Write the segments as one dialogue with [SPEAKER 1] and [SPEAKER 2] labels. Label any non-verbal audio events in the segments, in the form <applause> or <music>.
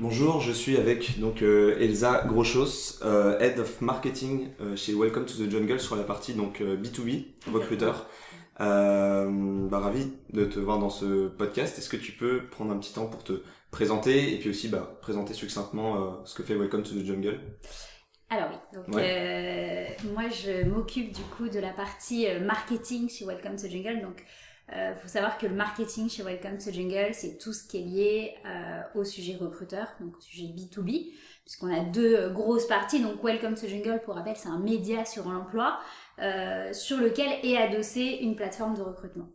[SPEAKER 1] Bonjour, je suis avec donc euh, Elsa Groschos, euh, Head of Marketing euh, chez Welcome to the Jungle sur la partie donc B2B, recruteur. bah, ravi de te voir dans ce podcast. Est-ce que tu peux prendre un petit temps pour te présenter et puis aussi bah, présenter succinctement ce que fait Welcome to the Jungle?
[SPEAKER 2] Alors oui, donc moi je m'occupe du coup de la partie marketing chez Welcome to the Jungle. Donc euh, faut savoir que le marketing chez Welcome to Jungle, c'est tout ce qui est lié euh, au sujet recruteur, donc au sujet B2B, puisqu'on a deux euh, grosses parties. Donc Welcome to Jungle, pour rappel, c'est un média sur l'emploi sur lequel est adossée une plateforme de recrutement.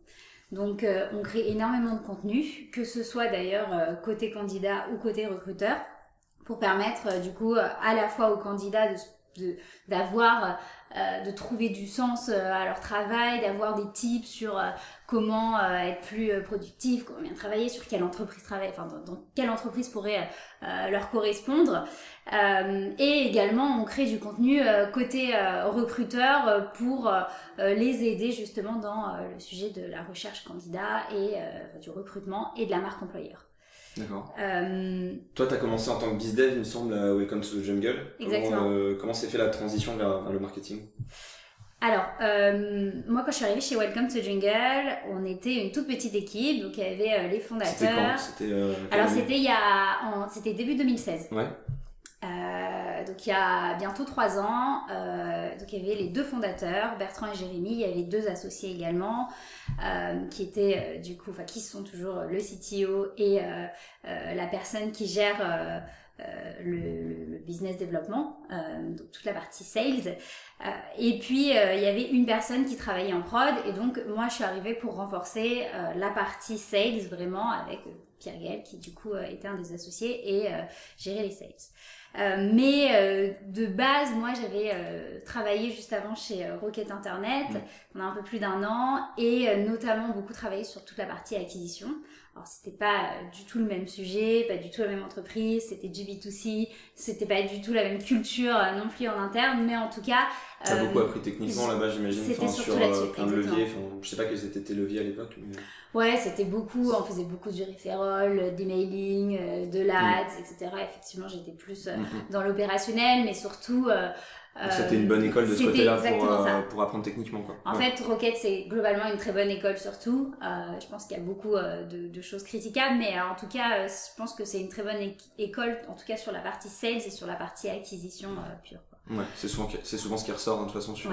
[SPEAKER 2] Donc on crée énormément de contenu, que ce soit d'ailleurs côté candidat ou côté recruteur, pour permettre du coup à la fois aux candidats d'avoir euh, de trouver du sens euh, à leur travail, d'avoir des tips sur euh, comment être plus productif, comment bien travailler, sur quelle entreprise travailler, enfin dans, quelle entreprise pourrait leur correspondre. et également, on crée du contenu côté recruteur pour les aider justement dans le sujet de la recherche candidat et du recrutement et de la marque employeur.
[SPEAKER 1] D'accord. Toi, tu as commencé en tant que bizdev, il me semble, à Welcome to the Jungle.
[SPEAKER 2] Exactement.
[SPEAKER 1] Comment s'est fait la transition vers le marketing?
[SPEAKER 2] Alors, euh, moi, quand je suis arrivée chez Welcome to Jungle, on était une toute petite équipe, donc il y avait euh, les fondateurs.
[SPEAKER 1] C'était euh,
[SPEAKER 2] Alors, c'était il y a, c'était début 2016.
[SPEAKER 1] Ouais.
[SPEAKER 2] Donc il y a bientôt trois ans, donc il y avait les deux fondateurs, Bertrand et Jérémy, il y avait deux associés également, qui étaient du coup, qui sont toujours le CTO et la personne qui gère euh, le, business développement, euh, toute la partie sales. Euh, et puis il y avait une personne qui travaillait en prod et donc moi je suis arrivée pour renforcer la partie sales vraiment avec Pierre Gaël qui du coup était un des associés et gérer les sales. Mais de base, moi, j'avais travaillé juste avant chez Rocket Internet mmh. pendant un peu plus d'un an et notamment beaucoup travaillé sur toute la partie acquisition. Alors c'était pas du tout le même sujet, pas du tout la même entreprise, c'était du B2C, c'était pas du tout la même culture euh, non plus en interne, mais en tout cas...
[SPEAKER 1] T'as as beaucoup appris techniquement là-bas j'imagine,
[SPEAKER 2] enfin,
[SPEAKER 1] sur euh, plein de leviers, enfin, je sais pas quels étaient tes leviers à l'époque. Mais...
[SPEAKER 2] Ouais, c'était beaucoup, on faisait beaucoup du referral, des mailing, euh, de l'ads, mm. etc. Effectivement j'étais plus mm-hmm. dans l'opérationnel, mais surtout
[SPEAKER 1] c'était une bonne école de ce côté-là pour, euh, pour, apprendre techniquement. Quoi.
[SPEAKER 2] En fait, Rocket, c'est globalement une très bonne école surtout. Euh, je pense qu'il y a beaucoup euh, de, de, choses critiquables, mais en tout cas, je pense que c'est une très bonne école, en tout cas sur la partie sales et sur la partie acquisition pure.
[SPEAKER 1] Quoi. Ouais, c'est souvent, souvent ce qui ressort hein, de toute façon sur...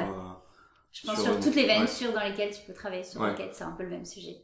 [SPEAKER 2] je pense sur, toutes les ventures dans lesquelles tu peux travailler sur Rocket, c'est un peu le même sujet.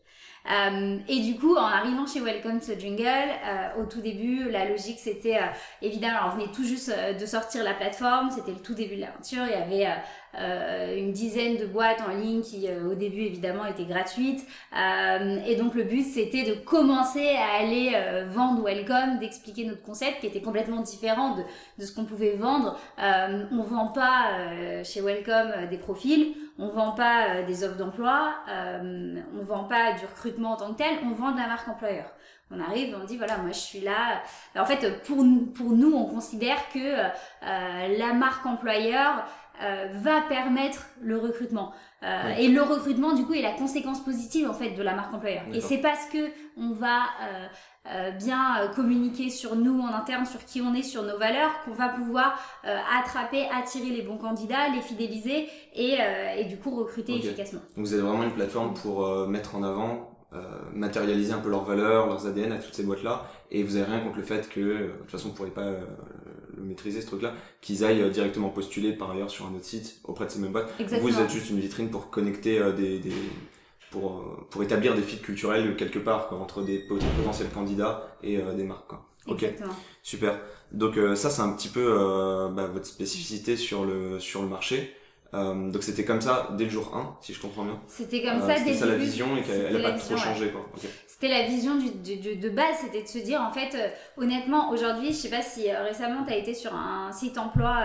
[SPEAKER 2] Euh, et du coup, en arrivant chez Welcome to Jungle, euh, au tout début, la logique c'était euh, évidemment, on venait tout juste de sortir la plateforme, c'était le tout début de l'aventure, il y avait une dizaine de boîtes en ligne qui au début évidemment étaient gratuites. et donc le but c'était de commencer à aller vendre Welcome, d'expliquer notre concept qui était complètement différent de, de ce qu'on pouvait vendre. on vend pas chez Welcome des profils, on vend pas des offres d'emploi, on vend pas du recrutement en tant que tel, on vend de la marque employeur. On arrive, on dit voilà, moi je suis là. En fait, pour, pour nous, on considère que euh, la marque employeur euh, va permettre le recrutement. Euh, et le recrutement, du coup, est la conséquence positive en fait de la marque employeur. Et c'est parce que on va bien communiquer sur nous en interne, sur qui on est, sur nos valeurs, qu'on va pouvoir attraper, attirer les bons candidats, les fidéliser et, et du coup recruter efficacement.
[SPEAKER 1] Donc vous êtes vraiment une plateforme pour mettre en avant euh, matérialiser un peu leurs valeurs, leurs ADN à toutes ces boîtes-là, et vous avez rien contre le fait que, euh, de toute façon, vous pourrez pas euh, le maîtriser ce truc-là, qu'ils aillent directement postuler par ailleurs sur un autre site auprès de ces mêmes boîtes. Vous êtes juste une vitrine pour connecter des, des pour, pour établir des fils culturels quelque part quoi, entre des potentiels candidats et des marques. Quoi.
[SPEAKER 2] Ok,
[SPEAKER 1] super. Donc ça c'est un petit peu bah, votre spécificité sur le sur le marché. Euh, donc c'était comme ça dès le jour 1, si je comprends bien.
[SPEAKER 2] C'était comme euh, ça dès le
[SPEAKER 1] ça la vision et qu'elle n'a pas trop changé. Quoi.
[SPEAKER 2] C'était la vision du, du, de base, c'était de se dire en fait, euh, honnêtement, aujourd'hui, je sais pas si récemment tu as été sur un site emploi,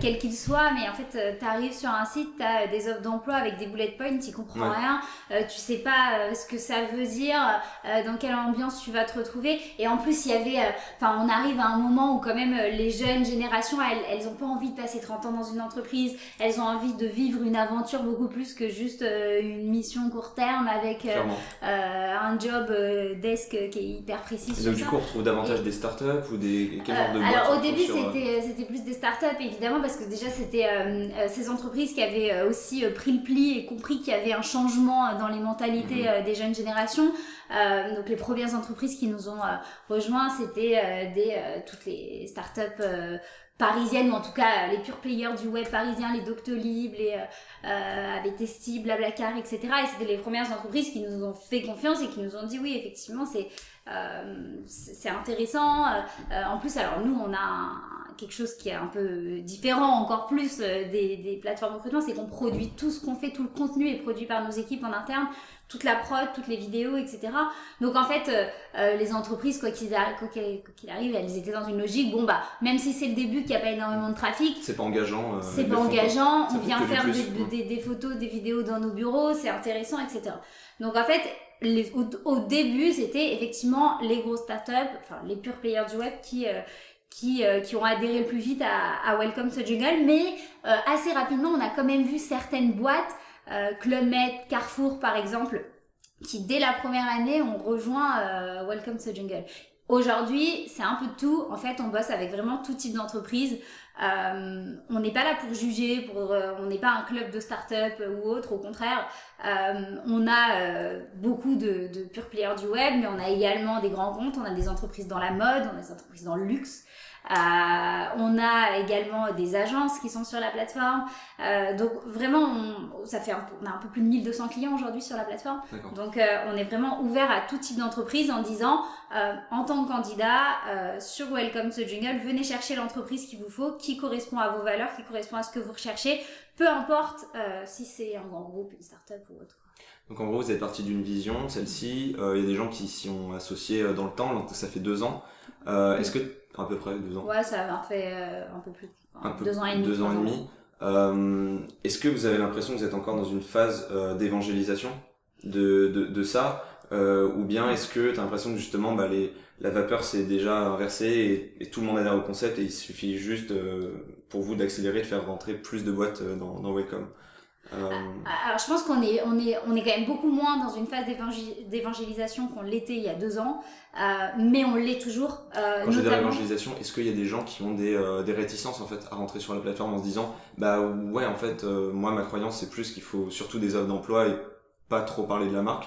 [SPEAKER 2] quel qu'il soit, mais en fait, tu arrives sur un site, tu as des offres d'emploi avec des bullet points, tu comprends rien, tu sais pas ce que ça veut dire, dans quelle ambiance tu vas te retrouver. Et en plus, il y avait, enfin, on arrive à un moment où quand même les jeunes générations, elles, elles ont pas envie de passer 30 ans dans une entreprise, elles elles ont envie de vivre une aventure beaucoup plus que juste une mission court terme avec un job desk qui est hyper précis.
[SPEAKER 1] Et donc du coup, on retrouve davantage des startups ou des quel genre de
[SPEAKER 2] Alors au début, c'était c'était plus des startups évidemment parce que déjà c'était ces entreprises qui avaient aussi pris le pli et compris qu'il y avait un changement dans les mentalités mhm. des jeunes générations. donc les premières entreprises qui nous ont rejoints, c'était des toutes les startups parisiennes, ou en tout cas les pure players du web parisien, les Doctolib, les euh, euh, Avestesti, Blablacar, etc. Et c'était les premières entreprises qui nous ont fait confiance et qui nous ont dit oui, effectivement, c'est euh, intéressant. Euh, en plus, alors nous, on a quelque chose qui est un peu différent encore plus des, des plateformes de recrutement, c'est qu'on produit tout ce qu'on fait, tout le contenu est produit par nos équipes en interne toute la prod, toutes les vidéos, etc. Donc en fait, euh, euh, les entreprises, quoi qu'il arrive, elles étaient dans une logique, bon bah, même si c'est le début, qu'il n'y a pas énormément de trafic.
[SPEAKER 1] C'est pas engageant.
[SPEAKER 2] Euh, c'est pas engageant, on vient faire des, des, photos, des vidéos dans nos bureaux, c'est intéressant, etc. Donc en fait, les, au, début, c'était effectivement les grosses startups, enfin les pure players du web qui... qui, qui ont adhéré le plus vite à, à Welcome to Jungle, mais assez rapidement, on a quand même vu certaines boîtes euh, Club Med, Carrefour par exemple, qui dès la première année ont rejoint euh, Welcome to Jungle. Aujourd'hui, c'est un peu de tout. En fait, on bosse avec vraiment tout type d'entreprise. Euh, on n'est pas là pour juger, pour, on n'est pas un club de start-up ou autre. Au contraire, on a beaucoup de, de pure players du web, mais on a également des grands comptes. On a des entreprises dans la mode, on a des entreprises dans le luxe. Euh, on a également des agences qui sont sur la plateforme. Euh, donc vraiment, on, ça fait un peu, on a un peu plus de 1200 clients aujourd'hui sur la plateforme. Donc euh, on est vraiment ouvert à tout type d'entreprise en disant, en tant que candidat sur Welcome to Jungle, venez chercher l'entreprise qu'il vous faut, qui correspond à vos valeurs, qui correspond à ce que vous recherchez, peu importe si c'est un grand groupe, une start-up ou autre.
[SPEAKER 1] Donc en gros, vous êtes parti d'une vision, celle-ci. Il y a des gens qui s'y ont associés dans le temps, donc ça fait deux ans. Est-ce que à peu près deux ans.
[SPEAKER 2] Ouais, ça a fait euh, un peu plus. deux ans et demi.
[SPEAKER 1] Deux ans et demi. Euh, Est-ce que vous avez l'impression que vous êtes encore dans une phase euh, d'évangélisation de, de, de, ça? Euh, Ou bien est-ce que tu as l'impression que justement bah, les, la vapeur s'est déjà inversée et, et, tout le monde adhère au concept et il suffit juste euh, pour vous d'accélérer, de faire rentrer plus de boîtes dans, dans Welcome
[SPEAKER 2] alors je pense qu'on est, on est, on est quand même beaucoup moins dans une phase d'évangélisation qu'on l'était il y a deux ans, euh, mais on l'est toujours.
[SPEAKER 1] Euh, Quand je dis l'évangélisation, est-ce qu'il y a des gens qui ont des, euh, des réticences en fait à rentrer sur la plateforme en se disant bah ouais en fait moi ma croyance c'est plus qu'il faut surtout des offres d'emploi et pas trop parler de la marque.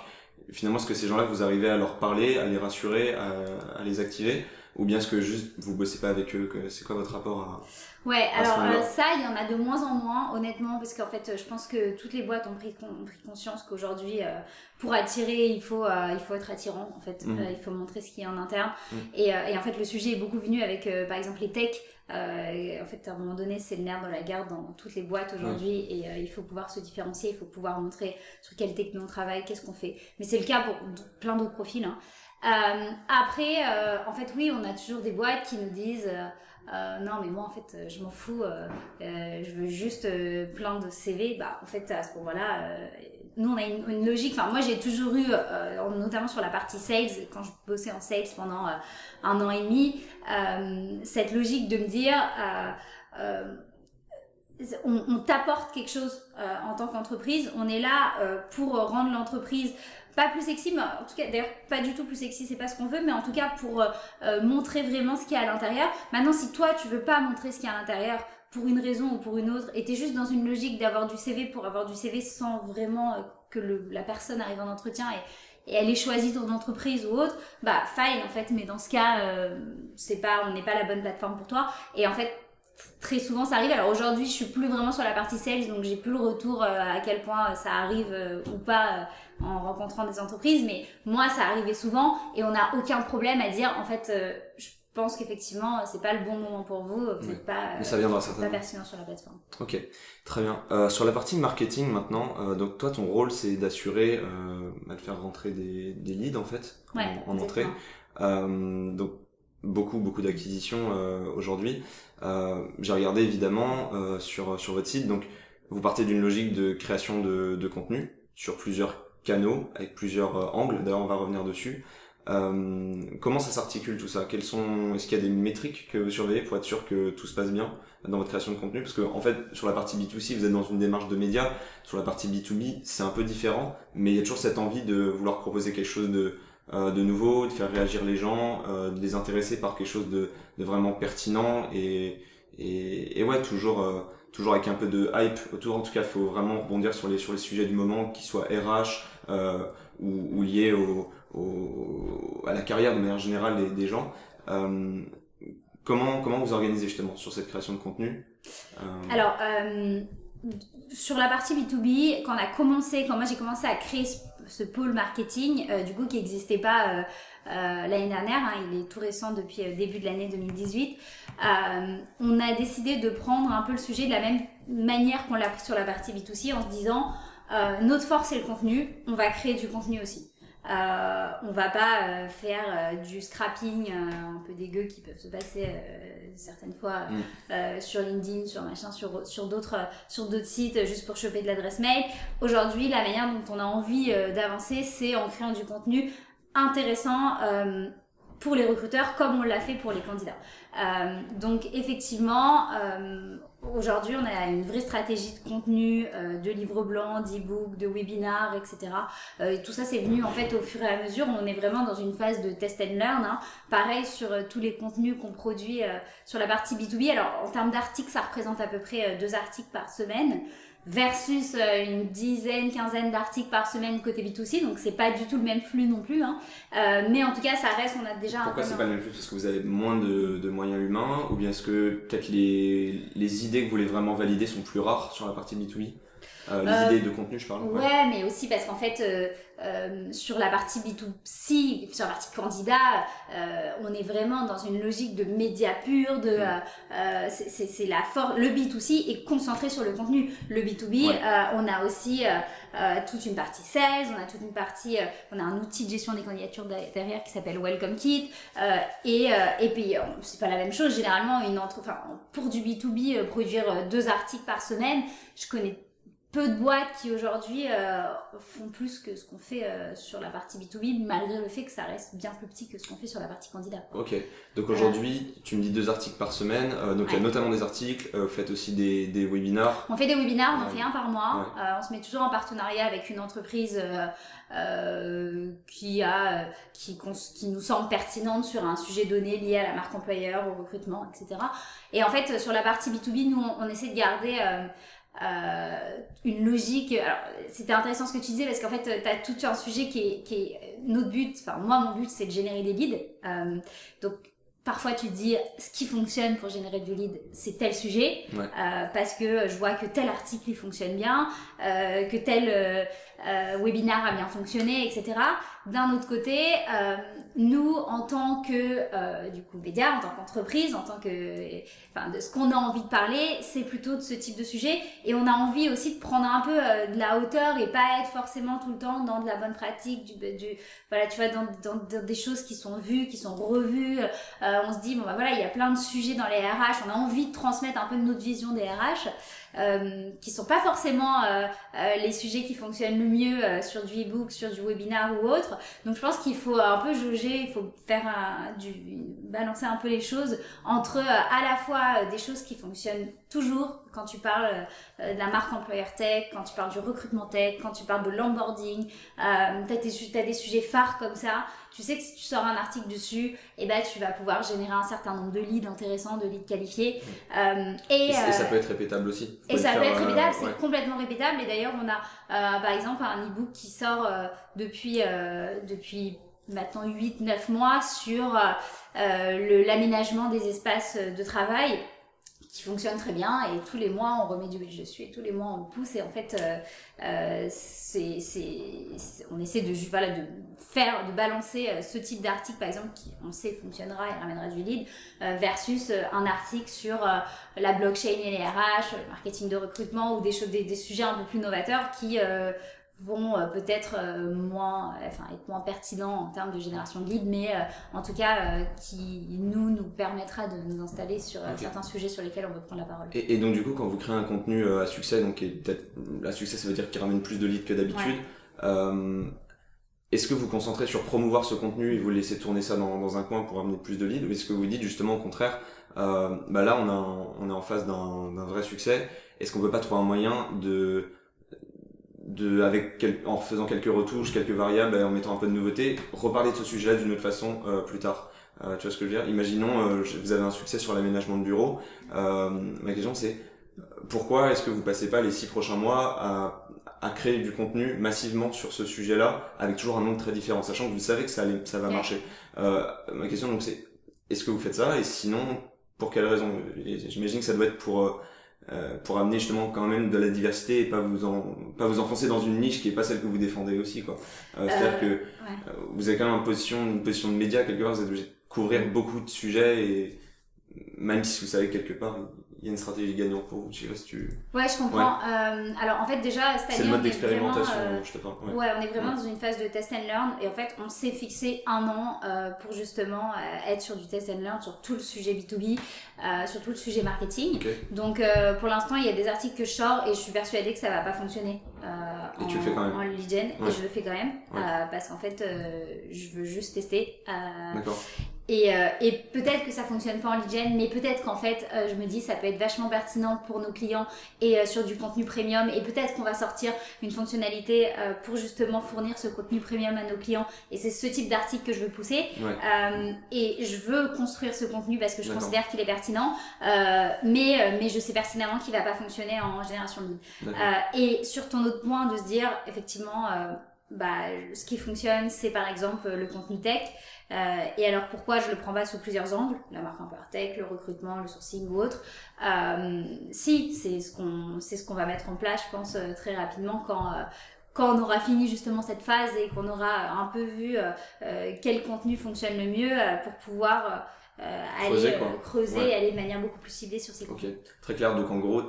[SPEAKER 1] Finalement est-ce que ces gens-là vous arrivez à leur parler, à les rassurer, à, à les activer? Ou bien est-ce que juste vous bossez pas avec eux C'est quoi votre rapport à
[SPEAKER 2] Ouais, alors euh, ça, il y en a de moins en moins, honnêtement, parce qu'en fait, je pense que toutes les boîtes ont pris, ont pris conscience qu'aujourd'hui, euh, pour attirer, il faut, euh, il faut être attirant, en fait. Mhm. il faut montrer ce qui est en interne. Mhm. Et, et, en fait, le sujet est beaucoup venu avec, par exemple, les techs. en fait, à un moment donné, c'est le nerf dans la garde dans toutes les boîtes aujourd'hui. Et il faut pouvoir se différencier, il faut pouvoir montrer sur quelle techno on travaille, qu'est-ce qu'on fait. Mais c'est le cas pour plein d'autres profils. Hein. Après, en fait, oui, on a toujours des boîtes qui nous disent... Euh, non, mais moi, en fait, euh, je m'en fous, euh, je veux juste plein de CV. Bah, en fait, à ce moment-là, nous, on a une, logique. Enfin, moi, j'ai toujours eu, notamment sur la partie sales, quand je bossais en sales pendant un an et demi, cette logique de me dire, on, on t'apporte quelque chose en tant qu'entreprise. On est là pour rendre l'entreprise pas plus sexy, mais en tout cas, d'ailleurs, pas du tout plus sexy, c'est pas ce qu'on veut, mais en tout cas pour euh, euh, montrer vraiment ce qu'il y a à l'intérieur. Maintenant, si toi, tu veux pas montrer ce qu'il y a à l'intérieur pour une raison ou pour une autre, et t'es juste dans une logique d'avoir du CV pour avoir du CV sans vraiment euh, que la personne arrive en entretien et, et elle ait choisi ton entreprise ou autre, bah fine en fait, mais dans ce cas, c'est pas, on n'est pas la bonne plateforme pour toi. Et en fait, très souvent ça arrive. Alors aujourd'hui, je suis plus vraiment sur la partie sales, donc j'ai plus le retour à quel point ça arrive ou pas en rencontrant des entreprises, mais moi, ça arrivait souvent et on n'a aucun problème à dire, en fait, euh, je pense qu'effectivement, c'est pas le bon moment pour vous, vous n'êtes pas,
[SPEAKER 1] mais ça viendra
[SPEAKER 2] pas pertinent sur la plateforme.
[SPEAKER 1] Ok, très bien. Euh, sur la partie marketing maintenant, euh, donc toi, ton rôle, c'est d'assurer, euh, bah, de faire rentrer des, des leads en fait, en, en entrée. Euh, donc beaucoup beaucoup d'acquisitions aujourd'hui. J'ai regardé évidemment sur sur votre site, donc vous partez d'une logique de création de, de contenu sur plusieurs canaux avec plusieurs euh, angles. D'ailleurs, on va revenir dessus. comment ça s'articule tout ça? Quels sont Est-ce qu'il y a des métriques que vous surveillez pour être sûr que tout se passe bien dans votre création de contenu? Parce que en fait, sur la partie B2C, vous êtes dans une démarche de médias. Sur la partie B2B, c'est un peu différent, mais il y a toujours cette envie de vouloir proposer quelque chose de euh, de nouveau, de faire réagir les gens, euh, de les intéresser par quelque chose de, vraiment pertinent et, et, ouais, toujours, euh, toujours avec un peu de hype autour. En tout cas, faut vraiment rebondir sur les, sur les sujets du moment, qu'ils soient RH ou, liés au, à la carrière de manière générale des, des gens. comment, comment vous organisez justement sur cette création de contenu
[SPEAKER 2] Alors, sur la partie B2B, quand on a commencé, quand moi j'ai commencé à créer ce pôle marketing, euh, du coup, qui n'existait pas euh, euh, l'année dernière, hein, il est tout récent depuis début de l'année 2018, on a décidé de prendre un peu le sujet de la même manière qu'on l'a pris sur la partie B2C en se disant, notre force c'est le contenu, on va créer du contenu aussi. Euh, on va pas faire du scrapping un peu dégueu qui peuvent se passer certaines fois mm. sur LinkedIn, sur machin, sur, sur d'autres sur d'autres sites juste pour choper de l'adresse mail. Aujourd'hui, la manière dont on a envie d'avancer, c'est en créant du contenu intéressant pour les recruteurs comme on l'a fait pour les candidats. Euh, donc effectivement, euh, aujourd'hui on a une vraie stratégie de contenu, euh, de livres blancs, d'e-books, de webinars, etc. et tout ça c'est venu en fait au fur et à mesure. On est vraiment dans une phase de test and learn. Hein. Pareil sur tous les contenus qu'on produit sur la partie B2B. Alors en termes d'articles, ça représente à peu près deux articles par semaine versus euh, une dizaine, quinzaine d'articles par semaine côté B2C, donc c'est pas du tout le même flux non plus. Hein. Euh, mais en tout cas, ça reste, on a déjà
[SPEAKER 1] Pourquoi c'est pas le même flux? Parce que vous avez moins de, de moyens humains, ou bien est-ce que peut-être les, les idées que vous voulez vraiment valider sont plus rares sur la partie B2B euh, les euh, idées de contenu, je parle.
[SPEAKER 2] Ouais, mais aussi parce qu'en fait, euh, euh, sur la partie B2C, sur la partie candidat, euh, on est vraiment dans une logique de média pur, de mm. c'est la force. Le B2C est concentré sur le contenu. Le B2B, on a aussi toute une partie 16, on a toute une partie, on a un outil de gestion des candidatures derrière qui s'appelle Welcome Kit, et et puis c'est pas la même chose. Généralement, une entre, enfin pour du B2B, produire deux articles par semaine, je connais peu de boîtes qui aujourd'hui euh, font plus que ce qu'on fait euh, sur la partie B2B, malgré le fait que ça reste bien plus petit que ce qu'on fait sur la partie candidat.
[SPEAKER 1] Ok, donc aujourd'hui, tu me dis deux articles par semaine, euh, donc il y a notamment des articles, vous faites aussi des, des, webinars.
[SPEAKER 2] On fait des webinars, on en fait un par mois, on se met toujours en partenariat avec une entreprise qui, a, qui, qui nous semble pertinente sur un sujet donné lié à la marque employeur, au recrutement, etc. Et en fait, sur la partie B2B, nous, on, on essaie de garder euh, une logique. Alors, c'était intéressant ce que tu disais parce qu'en fait, tu as tout un sujet qui est, qui est notre but. Enfin, moi, mon but, c'est de générer des leads. Euh, donc, parfois, tu te dis ce qui fonctionne pour générer du lead, c'est tel sujet euh, parce que je vois que tel article il fonctionne bien, euh, que tel euh, euh, webinar a bien fonctionné, etc. D'un autre côté, euh, nous, en tant que euh, du coup média, en tant qu'entreprise, en tant que, enfin, de ce qu'on a envie de parler, c'est plutôt de ce type de sujet. Et on a envie aussi de prendre un peu de la hauteur et pas être forcément tout le temps dans de la bonne pratique, du, du voilà, tu vois, dans, dans, des choses qui sont vues, qui sont revues. on se dit bon bah voilà, il y a plein de sujets dans les RH. On a envie de transmettre un peu de notre vision des RH euh, qui sont pas forcément euh, euh, les sujets qui fonctionnent le mieux euh, sur du e-book, sur du webinar ou autre. Donc je pense qu'il faut un peu jauger, il faut faire un, du, balancer un peu les choses entre à la fois des choses qui fonctionnent toujours quand tu parles de la marque employeur tech, quand tu parles du recrutement tech, quand tu parles de l'onboarding, euh, tu as, des sujets phares comme ça tu sais que si tu sors un article dessus, et eh ben, tu vas pouvoir générer un certain nombre de leads intéressants, de leads qualifiés.
[SPEAKER 1] Euh, et, ça peut être répétable aussi.
[SPEAKER 2] Et ça peut être répétable, c'est complètement répétable. Et d'ailleurs, on a euh, par exemple un e-book qui sort euh, depuis, depuis maintenant 8-9 mois sur l'aménagement des espaces de travail qui fonctionne très bien et tous les mois on remet du budget dessus et tous les mois on pousse et en fait euh, euh c'est, on essaie de, voilà, de faire, de balancer euh, ce type d'article par exemple qui on sait fonctionnera et ramènera du lead euh, versus un article sur la blockchain et les RH, le marketing de recrutement ou des choses, des, des sujets un peu plus novateurs qui vont euh, peut-être euh, moins, enfin, être moins pertinents en termes de génération de leads, mais euh, en tout cas qui nous nous permettra de nous installer sur certains sujets sur lesquels on veut prendre la parole.
[SPEAKER 1] Et, donc du coup, quand vous créez un contenu à succès, donc peut-être à succès, ça veut dire qu'il ramène plus de leads que d'habitude. est-ce que vous concentrez sur promouvoir ce contenu et vous laissez tourner ça dans, dans un coin pour amener plus de leads ou est-ce que vous dites justement au contraire, euh, bah là on, a, on est en face d'un vrai succès, est-ce qu'on peut pas trouver un moyen de de, avec en faisant quelques retouches, quelques variables, et en mettant un peu de nouveauté, reparler de ce sujet-là d'une autre façon euh, plus tard. Euh, tu vois ce que je veux dire? Imaginons, euh, vous avez un succès sur l'aménagement de bureau. Euh, ma question c'est pourquoi est-ce que vous passez pas les six prochains mois à, à créer du contenu massivement sur ce sujet-là, avec toujours un nom très différent, sachant que vous savez que ça, allait, ça va marcher. ma question donc c'est est-ce que vous faites ça? Et sinon pour quelle raison? J'imagine que ça doit être pour euh, pour amener justement quand même de la diversité et pas vous en, pas vous enfoncer dans une niche qui est pas celle que vous défendez aussi quoi. Euh, C'est-à-dire euh, que euh, vous avez quand même une position, une position de média quelque part, vous êtes obligé de couvrir beaucoup de sujets et même si vous savez quelque part il y a une stratégie gagnante pour vous. Je sais pas si tu.
[SPEAKER 2] Ouais, je comprends. Euh, alors en fait, déjà,
[SPEAKER 1] c'est le mode d'expérimentation, euh, je te parle.
[SPEAKER 2] Ouais. on est vraiment dans une phase de test and learn et en fait, on s'est fixé un an euh, pour justement être sur du test and learn sur tout le sujet B2B, euh, sur tout le sujet marketing. Donc pour l'instant, il y a des articles que je sors et je suis persuadée que ça va pas fonctionner
[SPEAKER 1] et en, tu le fais quand même.
[SPEAKER 2] en lead gen et je le fais quand même parce qu'en fait, je veux juste tester. D'accord. Et, euh, et peut-être que ça fonctionne pas en lead gen, mais peut-être qu'en fait, euh, je me dis, ça peut être vachement pertinent pour nos clients et euh, sur du contenu premium. Et peut-être qu'on va sortir une fonctionnalité pour justement fournir ce contenu premium à nos clients. Et c'est ce type d'article que je veux pousser. et je veux construire ce contenu parce que je considère qu'il est pertinent. mais, mais je sais pertinemment qu'il va pas fonctionner en génération lead. et sur ton autre point de se dire, effectivement, bah, ce qui fonctionne, c'est par exemple le contenu tech. Euh, et alors pourquoi je le prends pas sous plusieurs angles, la marque tech, le recrutement, le sourcing ou autre. Euh, si, c'est ce qu'on c'est ce qu'on va mettre en place, je pense euh, très rapidement quand euh, quand on aura fini justement cette phase et qu'on aura un peu vu quel contenu fonctionne le mieux pour pouvoir aller creuser, et aller de manière beaucoup plus ciblée sur ces contenus.
[SPEAKER 1] Ok, très clair. Donc en gros,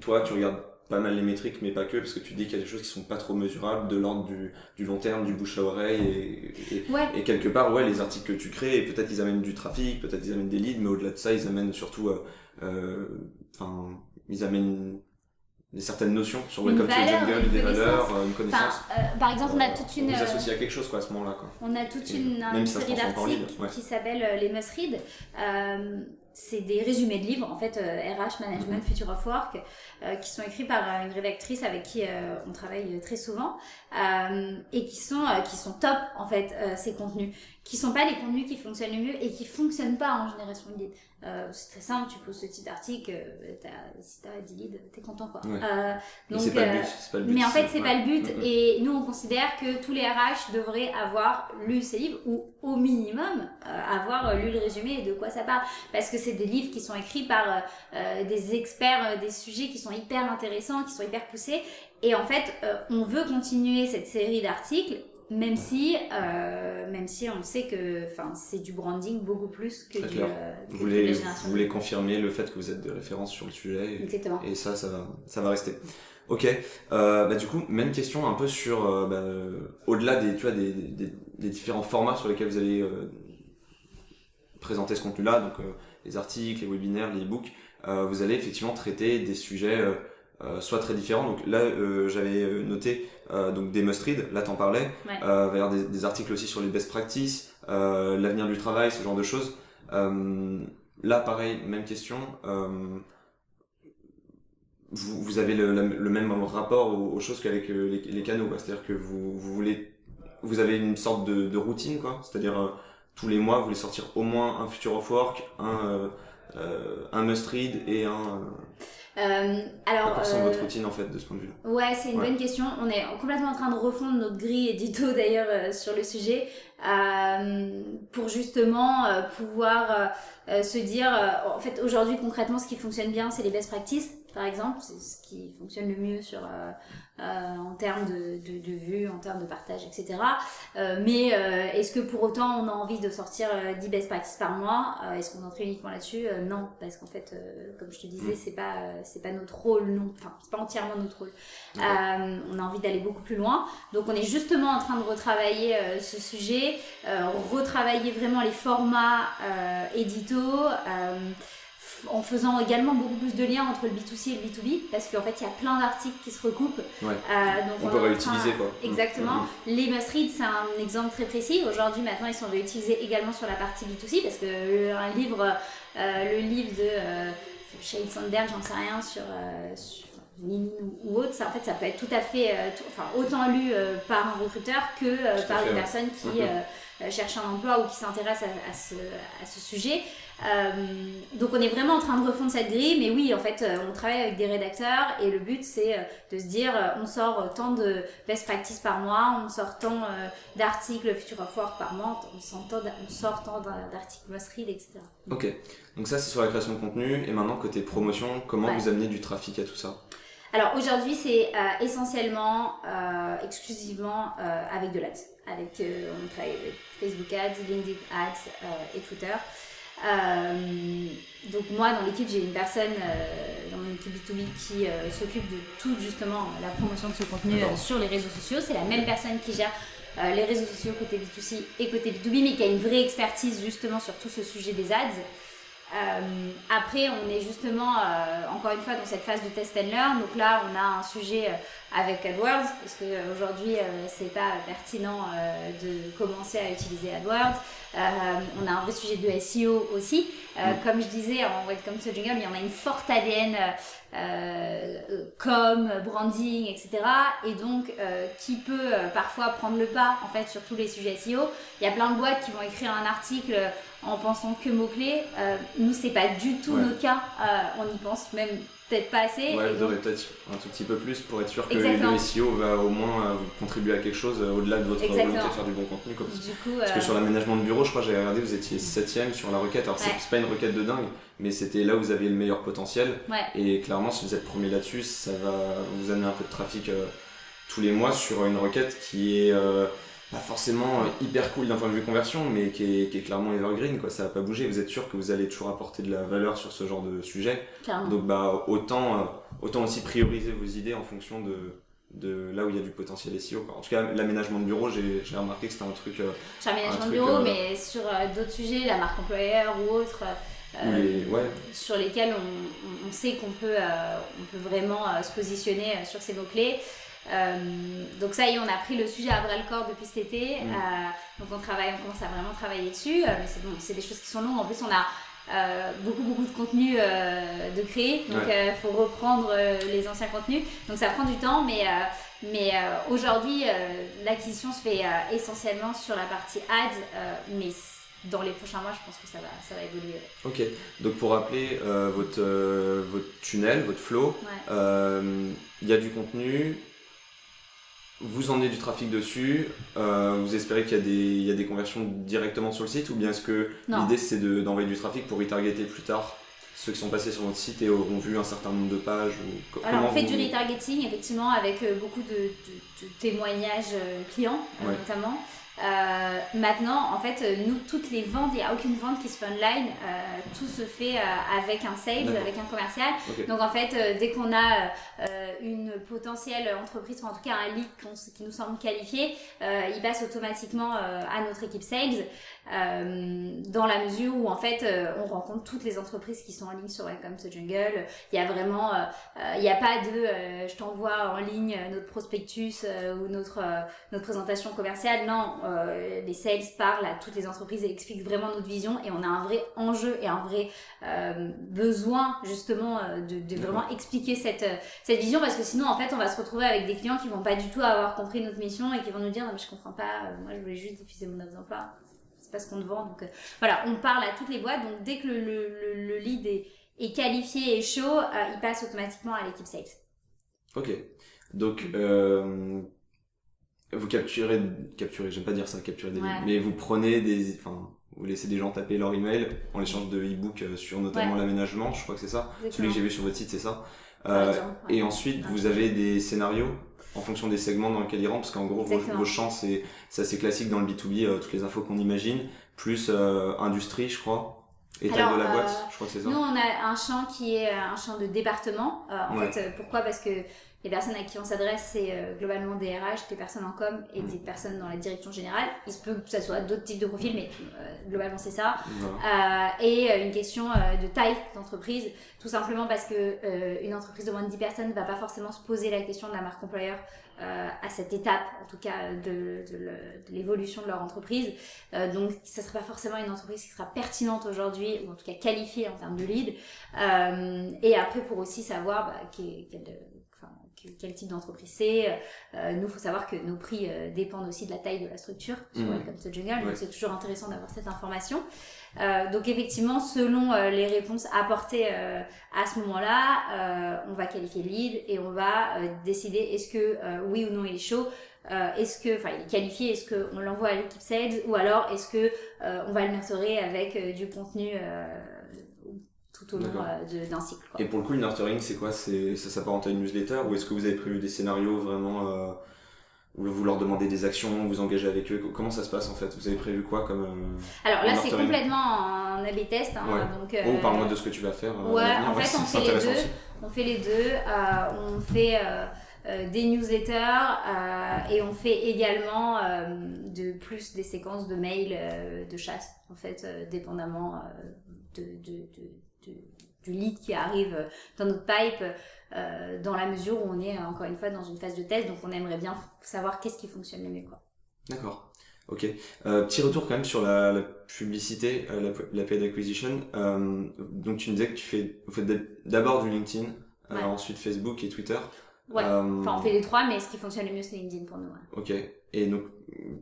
[SPEAKER 1] toi, tu regardes pas mal les métriques, mais pas que, parce que tu dis qu'il y a des choses qui sont pas trop mesurables, de l'ordre du, du, long terme, du bouche à oreille, et, et, quelque part, ouais, les articles que tu crées, peut-être ils amènent du trafic, peut-être ils amènent des leads, mais au-delà de ça, ils amènent surtout, euh, euh, enfin, euh, ils amènent des certaines notions sur Welcome to Jungle, des valeurs, une connaissance.
[SPEAKER 2] Euh, par exemple, on a toute une.
[SPEAKER 1] On associés à quelque chose quoi à ce moment-là quoi.
[SPEAKER 2] On a toute une, une série d'articles qui s'appelle les must read c'est des résumés de livres, en fait, RH euh, Management, Future of Work, euh, qui sont écrits par euh, une rédactrice avec qui on travaille très souvent, et qui sont, qui sont top, en fait, ces contenus, qui sont pas les contenus qui fonctionnent le mieux et qui fonctionnent pas en génération de leads. Euh, c'est très simple, tu poses ce type d'article, euh, si t'as 10 leads, t'es content quoi.
[SPEAKER 1] Euh, donc, mais, pas
[SPEAKER 2] le but, mais en fait, c'est pas le but. Et nous, on considère que tous les RH devraient avoir lu ces livres ou au minimum avoir lu le résumé et de quoi ça parle. Parce que c'est des livres qui sont écrits par des experts des sujets qui sont hyper intéressants, qui sont hyper poussés. Et en fait, on veut continuer cette série d'articles même si, euh, même si on sait que c'est du branding beaucoup plus que du. Euh,
[SPEAKER 1] vous, voulez, vous voulez confirmer le fait que vous êtes de référence sur le sujet. Et,
[SPEAKER 2] Exactement.
[SPEAKER 1] Et ça, ça va, ça va rester. Ok. Euh, bah, du coup, même question un peu sur, euh, bah, au-delà des, tu vois, des, des, des, différents formats sur lesquels vous allez euh, présenter ce contenu-là, donc les articles, les webinaires, les e-books, vous allez effectivement traiter des sujets euh, soit très différents. Donc là, euh, j'avais noté euh, donc des must-read, là t'en parlais. Ouais. il va y avoir des, des, articles aussi sur les best practices, l'avenir du travail, ce genre de choses. là, pareil, même question. Vous, vous, avez le, le, même rapport aux, choses qu'avec les, les, canaux, c'est-à-dire que vous, vous voulez, vous avez une sorte de, de routine, quoi. C'est-à-dire tous les mois, vous voulez sortir au moins un future of work, un un must read et un
[SPEAKER 2] euh, alors,
[SPEAKER 1] euh, votre routine en fait de ce point de vue
[SPEAKER 2] Ouais, c'est une bonne question. On est complètement en train de refondre notre grille édito <laughs> d'ailleurs euh, sur le sujet euh, pour justement euh, pouvoir se dire, en fait aujourd'hui concrètement ce qui fonctionne bien c'est les best practices par exemple, c'est ce qui fonctionne le mieux sur euh, en termes de, de, de vues, en termes de partage, etc. Euh, mais euh, est-ce que pour autant on a envie de sortir 10 best practices par mois Est-ce qu'on entre uniquement là-dessus? Non, parce qu'en fait, comme je te disais, mm. c'est pas c'est pas notre rôle, non. Enfin, c'est pas entièrement notre rôle. on a envie d'aller beaucoup plus loin. Donc, on est justement en train de retravailler ce sujet, retravailler vraiment les formats édito en faisant également beaucoup plus de liens entre le B2C et le B2B, parce qu'en fait, il y a plein d'articles qui se recoupent.
[SPEAKER 1] Ouais. donc on, peut réutiliser quoi.
[SPEAKER 2] Exactement. Mm-hmm. Les must-read, c'est un exemple très précis. Aujourd'hui, maintenant, ils sont réutilisés également sur la partie B2C, parce que un livre, le livre de Shane Sandberg, j'en sais rien, sur, sur ou autre, ça, en fait, ça peut être tout à fait, enfin, autant lu par un recruteur que par une personne qui mm-hmm. cherche un emploi ou qui s'intéresse à, ce, à, ce, sujet. Euh, donc on est vraiment en train de refondre cette grille, mais oui, en fait, euh, on travaille avec des rédacteurs et le but c'est euh, de se dire, on sort tant de best practices par mois, on sort tant d'articles Future of Work par mois, on sort tant, d'articles must read, etc.
[SPEAKER 1] Ok, donc ça c'est sur la création de contenu, et maintenant côté promotion, comment vous amenez du trafic à tout ça?
[SPEAKER 2] Alors aujourd'hui, c'est essentiellement, exclusivement avec de l'ads. Avec, on travaille avec Facebook Ads, LinkedIn Ads et Twitter. Euh, donc moi, dans l'équipe, j'ai une personne euh, dans mon équipe B2B qui euh, s'occupe de tout justement la promotion de ce contenu sur les réseaux sociaux. C'est la même personne qui gère les réseaux sociaux côté B2C et côté B2B, mais qui a une vraie expertise justement sur tout ce sujet des ads. après, on est justement encore une fois dans cette phase de test and learn. Donc là, on a un sujet avec AdWords, parce qu'aujourd'hui, c'est pas pertinent de commencer à utiliser AdWords. Euh, on a un vrai sujet de SEO aussi. Euh, mm. Comme je disais en Welcome to Jungle, il y en a une forte ADN euh, com, branding, etc. Et donc, qui peut parfois prendre le pas en fait sur tous les sujets SEO. Il y a plein de boîtes qui vont écrire un article en pensant que mots-clés. nous, c'est pas du tout notre cas. on y pense même peut-être pas assez.
[SPEAKER 1] Ouais, vous devrez peut-être un tout petit peu plus pour être sûr que le SEO va au moins euh, contribuer à quelque chose euh, au-delà de votre volonté de faire du bon contenu. Comme du coup, Parce que euh, sur l'aménagement de bureau, je crois que j'avais regardé, vous étiez 7ème sur la requête. Alors, c'est pas une requête de dingue, mais c'était là où vous aviez le meilleur potentiel. Et clairement, si vous êtes premier là-dessus, ça va vous amener un peu de trafic tous les mois sur une requête qui est pas forcément euh, hyper cool d'un point de vue conversion, mais qui est, qui est, clairement evergreen, quoi. Ça va pas bouger. Vous êtes sûr que vous allez toujours apporter de la valeur sur ce genre de sujet. Donc, bah, autant, euh, autant aussi prioriser vos idées en fonction de, de là où il y a du potentiel SEO. Quoi. En tout cas, l'aménagement de bureau, j'ai remarqué que c'était un truc. Euh,
[SPEAKER 2] l'aménagement de bureau, mais sur d'autres sujets, la marque employeur ou autre.
[SPEAKER 1] ouais.
[SPEAKER 2] sur lesquels on, on sait qu'on peut, on peut vraiment se positionner sur ces mots-clés. Euh, donc ça y est, on a pris le sujet à bras le corps depuis cet été. Mm. Euh, donc on travaille, on commence à vraiment travailler dessus. Euh, mais c'est bon, c'est des choses qui sont longues. En plus, on a beaucoup beaucoup de contenu de créer. Donc il faut reprendre les anciens contenus. Donc ça prend du temps, mais mais aujourd'hui, l'acquisition se fait essentiellement sur la partie ads, mais dans les prochains mois, je pense que ça va, ça va évoluer.
[SPEAKER 1] Ok, donc pour rappeler votre, votre tunnel, votre flow, il y a du contenu, vous emmenez du trafic dessus, euh, vous espérez qu'il y, a des, conversions directement sur le site ou bien est-ce que l'idée c'est d'envoyer du trafic pour retargeter plus tard ceux qui sont passés sur votre site et auront vu un certain nombre de pages ou,
[SPEAKER 2] Alors on fait du retargeting effectivement avec euh, beaucoup de, témoignages euh, clients notamment. Euh, maintenant, en fait, euh, nous, toutes les ventes, il n'y a aucune vente qui se fait online. Euh, tout se fait avec un sales, avec un commercial. Donc, en fait, dès qu'on a une potentielle entreprise, ou en tout cas un lead qui nous semble qualifié, il passe automatiquement à notre équipe sales. Dans la mesure où, en fait, on rencontre toutes les entreprises qui sont en ligne sur Welcome to Jungle. Il y a vraiment, il n'y a pas de je t'envoie en ligne notre prospectus ou notre, notre présentation commerciale. Non, euh, les sales parlent à toutes les entreprises et expliquent vraiment notre vision et on a un vrai enjeu et un vrai euh, besoin justement euh, de, vraiment expliquer cette, cette vision parce que sinon en fait on va se retrouver avec des clients qui vont pas du tout avoir compris notre mission et qui vont nous dire non mais je comprends pas, moi je voulais juste diffuser mon offre d'emploi, c'est pas ce qu'on te vend donc voilà on parle à toutes les boîtes donc dès que le, le, le, lead est, est, qualifié et chaud il passe automatiquement à l'équipe sales.
[SPEAKER 1] Ok donc euh, vous capturez, capturez, j'aime pas dire ça, capturer des mais vous prenez des, enfin, vous laissez des gens taper leur email en échange de e-book euh, sur notamment l'aménagement, je crois que c'est ça. Celui que j'ai vu sur votre site, c'est ça. Euh, et ensuite, vous avez des scénarios en fonction des segments dans lesquels ils rentrent, parce qu'en gros, vos, champs, c'est assez classique dans le B2B, euh, toutes les infos qu'on imagine, plus industrie, je crois. Et taille de la boîte, je crois que c'est ça.
[SPEAKER 2] Nous, on a un champ qui est un champ de département. en fait, pourquoi? Parce que les personnes à qui on s'adresse, c'est globalement des RH, des personnes en com et des personnes dans la direction générale. Il se peut que ça soit d'autres types de profils, mais globalement c'est ça. et une question de taille d'entreprise, tout simplement parce que une entreprise de moins de 10 personnes ne va pas forcément se poser la question de la marque employeur euh, à cette étape, en tout cas de, de l'évolution de leur entreprise. Euh, donc, ce ne sera pas forcément une entreprise qui sera pertinente aujourd'hui, ou en tout cas qualifiée en termes de lead. Euh, et après, pour aussi savoir bah, quel, quel, type d'entreprise c'est. Euh, nous, il faut savoir que nos prix euh, dépendent aussi de la taille de la structure sur mmh. Welcome to Jungle, donc c'est toujours intéressant d'avoir cette information. Euh, donc effectivement, selon euh, les réponses apportées euh, à ce moment-là, on va qualifier le lead et on va décider est-ce que oui ou non il est chaud. est-ce que, enfin, il est qualifié, est-ce qu'on l'envoie à l'équipe sales ou alors est-ce que on va le nurturer avec du contenu tout au long d'un cycle.
[SPEAKER 1] Et pour le coup, le nurturing, c'est quoi? C'est ça s'apparente à une newsletter ou est-ce que vous avez prévu des scénarios vraiment vous leur demandez des actions, vous engagez avec eux? Comment ça se passe en fait? Vous avez prévu quoi comme
[SPEAKER 2] euh, Alors là, c'est complètement en A/B test. Hein, donc,
[SPEAKER 1] euh, parle-moi de ce que tu vas faire.
[SPEAKER 2] Euh, ouais, en fait, on fait les deux. On fait les deux. on fait des newsletters et on fait également de plus des séquences de mails de chasse, en fait, dépendamment de, de, de, du lead qui arrive dans notre pipe. Euh, dans la mesure où on est encore une fois dans une phase de test, donc on aimerait bien savoir qu'est-ce qui fonctionne le mieux. Quoi.
[SPEAKER 1] D'accord. Ok. Euh, petit retour quand même sur la, la publicité, euh, la, la, paid acquisition. Euh, donc tu me disais que tu fais, vous faites d'abord du LinkedIn, euh, ensuite Facebook et Twitter.
[SPEAKER 2] Ouais. Enfin, on fait les trois, mais ce qui fonctionne le mieux c'est LinkedIn pour nous.
[SPEAKER 1] Ok. Et donc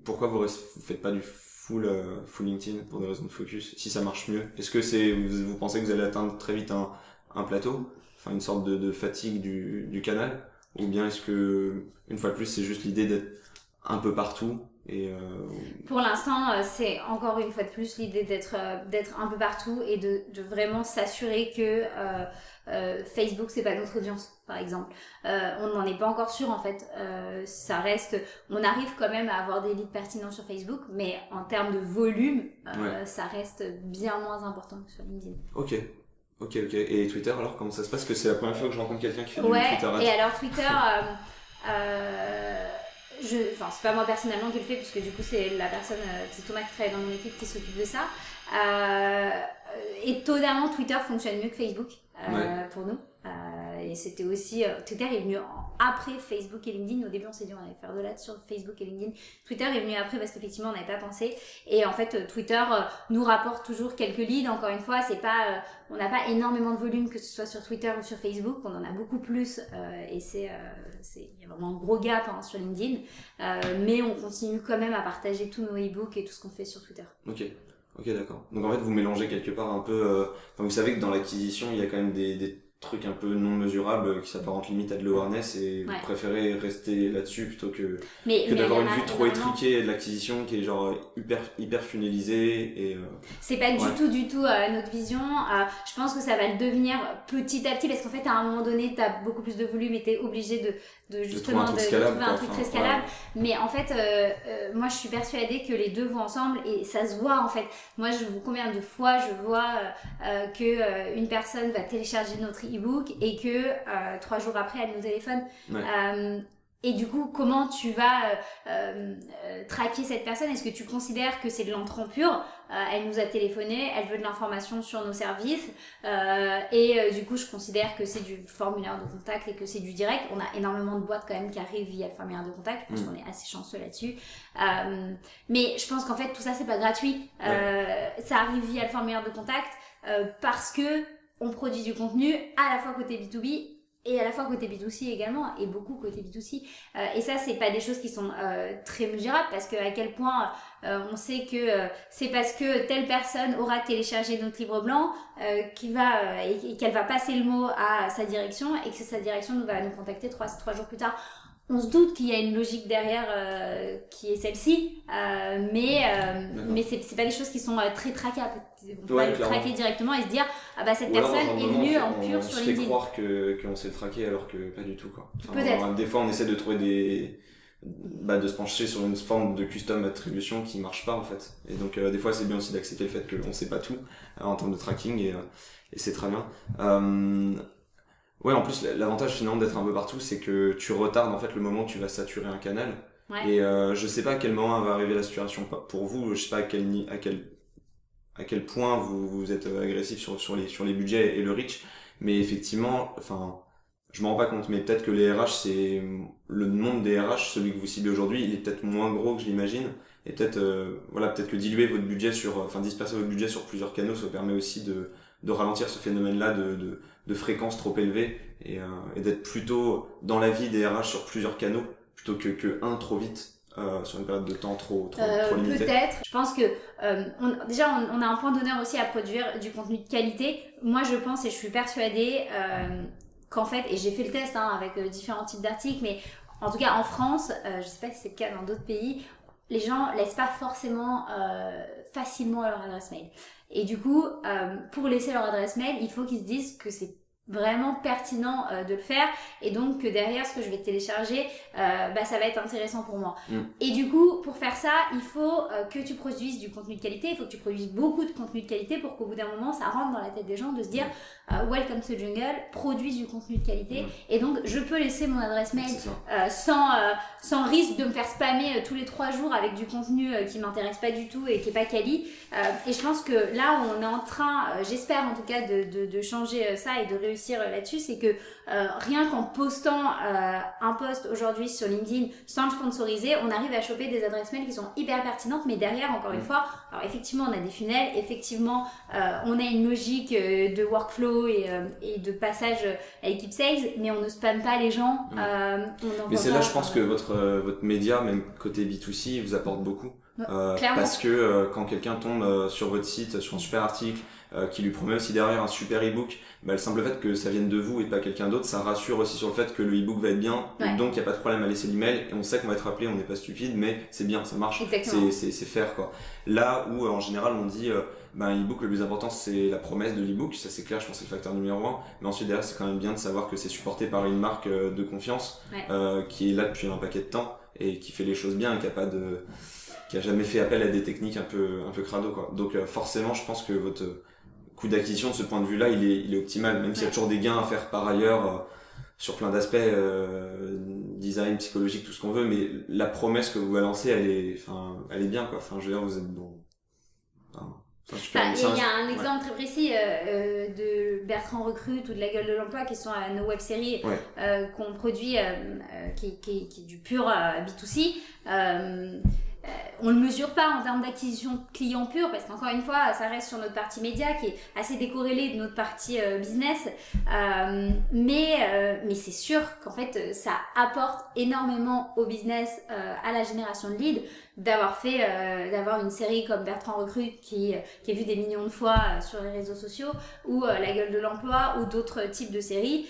[SPEAKER 1] pourquoi vous, vous faites pas du full full LinkedIn pour des raisons de focus si ça marche mieux? Est-ce que c'est vous, pensez que vous allez atteindre très vite un, plateau? Enfin une sorte de, de fatigue du, du, canal? Ou bien est-ce que une fois de plus c'est juste l'idée d'être un peu partout et euh...
[SPEAKER 2] pour l'instant euh, c'est encore une fois de plus l'idée d'être euh, d'être un peu partout et de, de vraiment s'assurer que euh, euh, Facebook c'est pas notre audience par exemple. On n'en est pas encore sûr en fait. Ça reste on arrive quand même à avoir des leads pertinents sur Facebook mais en termes de volume ça reste bien moins important que sur LinkedIn.
[SPEAKER 1] Ok. Ok, ok. Et Twitter, alors, comment ça se passe? Que c'est la première fois que je rencontre quelqu'un qui fait du
[SPEAKER 2] Twitter Et alors, Twitter, euh, euh, je, enfin, c'est pas moi personnellement qui le fais, puisque du coup, c'est la personne, euh, c'est Thomas qui travaille dans mon équipe qui s'occupe de ça. Euh, étonnamment, Twitter fonctionne mieux que Facebook euh, pour nous. Euh, et c'était aussi euh, Twitter est venu après Facebook et LinkedIn. Au début, on s'est dit on allait faire de l'ad sur Facebook et LinkedIn. Twitter est venu après parce qu'effectivement, on n'avait pas pensé. Et en fait, Twitter nous rapporte toujours quelques leads. Encore une fois, c'est pas, on n'a pas énormément de volume que ce soit sur Twitter ou sur Facebook. On en a beaucoup plus et c'est, il y a vraiment un gros gap hein, sur LinkedIn. mais on continue quand même à partager tous nos e-books et tout ce qu'on fait sur Twitter.
[SPEAKER 1] Ok. Ok, d'accord. Donc en fait, vous mélangez quelque part un peu. Euh... Enfin, vous savez que dans l'acquisition, il y a quand même des, des trucs un peu non mesurables qui s'apparentent limite à de l'awareness et vous préférez rester là-dessus plutôt que, que d'avoir une vue trop étriquée de l'acquisition qui est genre hyper hyper funnalisée et euh...
[SPEAKER 2] c'est pas du tout du tout euh, notre vision. Euh, je pense que ça va le devenir petit à petit parce qu'en fait à un moment donné t'as beaucoup plus de volume et t'es obligé de de justement de, trouver un truc très scalable. Mais en fait euh, euh, moi je suis persuadée que les deux vont ensemble et ça se voit en fait. Moi je combien de fois je vois euh, que une personne va télécharger notre e-book et que trois jours après elle nous téléphone. Et du coup, comment tu vas euh, euh, traquer cette personne? Est-ce que tu considères que c'est de l'entrant pur euh, Elle nous a téléphoné, elle veut de l'information sur nos services, et du coup, je considère que c'est du formulaire de contact et que c'est du direct. On a énormément de boîtes quand même qui arrivent via le formulaire de contact, parce mm. qu'on est assez chanceux là-dessus. mais je pense qu'en fait, tout ça, c'est pas gratuit. Ça arrive via le formulaire de contact parce que on produit du contenu à la fois côté B2B et à la fois côté B2C également et beaucoup côté B2C euh, et ça c'est pas des choses qui sont euh, très mesurables parce que à quel point euh, on sait que euh, c'est parce que telle personne aura téléchargé notre livre blanc qui va et, qu'elle va passer le mot à sa direction et que sa direction va nous contacter trois trois jours plus tard on se doute qu'il y a une logique derrière euh, qui est celle-ci, euh, mais euh, mais c'est pas des choses qui sont très traquables. On peut le traquer directement et se dire ah bah cette personne est venue en pur sur LinkedIn.
[SPEAKER 1] On se fait croire que qu'on sait le traquer alors que pas du tout quoi. Peut-être. Des fois on essaie de trouver des bah, de se pencher sur une forme de custom attribution qui marche pas en fait. Et donc des fois c'est bien aussi d'accepter le fait qu'on sait pas tout en termes de tracking et, et c'est très bien. Ouais, en plus, l'avantage finalement d'être un peu partout, c'est que tu retardes en fait le moment où tu vas saturer un canal. Et euh, je sais pas à quel moment va arriver la saturation pour vous, je sais pas à quel, à quel, à quel point vous, vous êtes agressif sur, sur, les, sur les budgets et le reach, mais effectivement, enfin, je m'en rends pas compte, mais peut-être que les RH, c'est le nombre des RH, celui que vous ciblez aujourd'hui, il est peut-être moins gros que je l'imagine, et peut-être, euh, voilà, peut-être que diluer votre budget sur, enfin, disperser votre budget sur plusieurs canaux, ça permet aussi de, de ralentir ce phénomène-là de, de, de fréquence trop élevée et, euh, et d'être plutôt dans la vie des RH sur plusieurs canaux plutôt que, que un trop vite euh, sur une période de temps trop, trop, euh, trop limitée
[SPEAKER 2] Peut-être. Je pense que euh, on, déjà on, a un point d'honneur aussi à produire du contenu de qualité. Moi je pense et je suis persuadée qu'en fait, et j'ai fait le test hein, avec différents types d'articles, mais en tout cas en France, je sais pas si c'est le cas dans d'autres pays, les gens laissent pas forcément facilement leur adresse mail. Et du coup, pour laisser leur adresse mail, il faut qu'ils se disent que c'est vraiment pertinent euh, de le faire et donc que derrière ce que je vais télécharger euh, bah, ça va être intéressant pour moi mm. et du coup pour faire ça il faut euh, que tu produises du contenu de qualité il faut que tu produises beaucoup de contenu de qualité pour qu'au bout d'un moment ça rentre dans la tête des gens de se dire mm. welcome to jungle produise du contenu de qualité mm. et donc je peux laisser mon adresse mail sans sans risque de me faire spammer tous les trois jours avec du contenu qui m'intéresse pas du tout et qui est pas quali et je pense que là où on est en train j'espère en tout cas de, de, de changer ça et de réussir euh, là-dessus, c'est que euh, rien qu'en postant euh, un post aujourd'hui sur LinkedIn sans le sponsoriser, on arrive à choper des adresses mail qui sont hyper pertinentes, mais derrière, encore une mm. fois, alors effectivement, on a des funnels, effectivement, on a une logique de workflow et, et, de passage à l'équipe sales, mais on ne spamme pas les gens.
[SPEAKER 1] Mm. mais c'est là, je pense que votre, votre média, même côté B2C, vous apporte beaucoup. parce que quand quelqu'un tombe sur votre site, sur un super article, qui lui promet aussi derrière un super ebook, bah, le simple fait que ça vienne de vous et pas quelqu'un d'autre, ça rassure aussi sur le fait que le e-book va être bien. Donc il n'y a pas de problème à laisser l'email et on sait qu'on va être appelé, on n'est pas stupide, mais c'est bien, ça marche. C'est faire quoi. Là où en général on dit euh, ben, e-book le plus important c'est la promesse de l'e-book, ça c'est clair, je pense que c'est le facteur numéro un. Mais ensuite derrière c'est quand même bien de savoir que c'est supporté par une marque euh, de confiance euh, qui est là depuis un paquet de temps et qui fait les choses bien et qui a pas de qui a jamais fait appel à des techniques un peu un peu crado quoi. Donc euh, forcément je pense que votre coût d'acquisition de ce point de vue-là, il est, il est optimal, même s'il y a toujours des gains à faire par ailleurs euh, sur plein d'aspects, euh, design, psychologique, tout ce qu'on veut, mais la promesse que vous balancez, elle est, enfin, elle est bien, quoi. Enfin, je veux dire, vous êtes bon.
[SPEAKER 2] il y a un exemple très précis euh, de Bertrand Recrute ou de La Gueule de l'Emploi qui sont à nos web-séries qu'on produit, qui, qui, qui, est du pur B2C. Euh, on ne le mesure pas en termes d'acquisition client pur parce qu'encore une fois ça reste sur notre partie média qui est assez décorrélée de notre partie euh, business. Euh, mais mais c'est sûr qu'en fait ça apporte énormément au business à la génération de leads d'avoir fait d'avoir une série comme Bertrand Recrute qui qui est vue des millions de fois sur les réseaux sociaux ou La gueule de l'emploi ou d'autres types de séries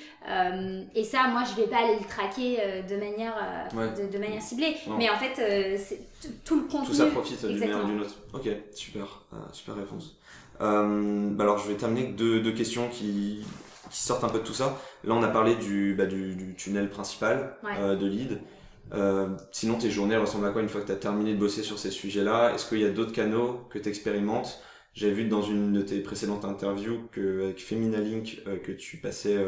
[SPEAKER 2] et ça moi je vais pas aller le traquer de manière de, manière ciblée mais en fait c'est tout le contenu.
[SPEAKER 1] Tout ça profite du meilleur d'une autre. Ok, super, euh, super réponse. Euh, bah alors je vais terminer avec deux, deux questions qui, qui, sortent un peu de tout ça. Là on a parlé du, bah, du, du tunnel principal euh, de lead. Euh, sinon tes journées ressemblent à quoi une fois que tu as terminé de bosser sur ces sujets-là? Est-ce qu'il y a d'autres canaux que tu expérimentes J'ai vu dans une de tes précédentes interviews que avec Femina Link euh, que tu passais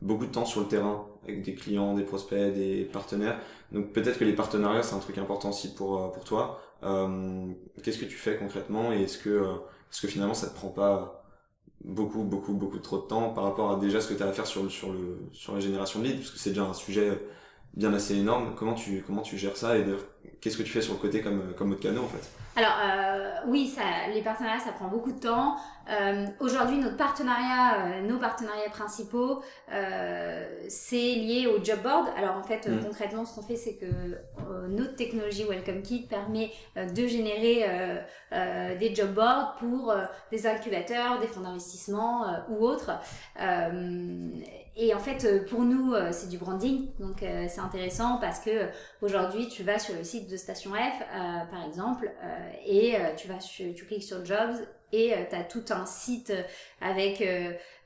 [SPEAKER 1] beaucoup de temps sur le terrain avec des clients, des prospects, des partenaires. Donc peut-être que les partenariats c'est un truc important aussi pour euh, pour toi. Euh, Qu'est-ce que tu fais concrètement? Et est-ce que euh, est-ce que finalement ça te prend pas beaucoup beaucoup beaucoup trop de temps par rapport à déjà ce que tu as à faire sur le sur le sur la génération de leads? Parce que c'est déjà un sujet bien assez énorme. Comment tu comment tu gères ça et qu'est-ce que tu fais sur le côté comme comme autre canot en fait?
[SPEAKER 2] Alors euh, oui, ça, les partenariats, ça prend beaucoup de temps. Euh, Aujourd'hui, notre partenariat, euh, nos partenariats principaux, c'est lié au job board. Alors en fait, mm. concrètement, ce qu'on fait, c'est que notre technologie Welcome Kit permet de générer des job boards pour des incubateurs, des fonds d'investissement ou autres. Et en fait, pour nous, c'est du branding, donc c'est intéressant parce que aujourd'hui, tu vas sur le site de Station F, par exemple, et tu vas, tu cliques sur Jobs, et tu as tout un site avec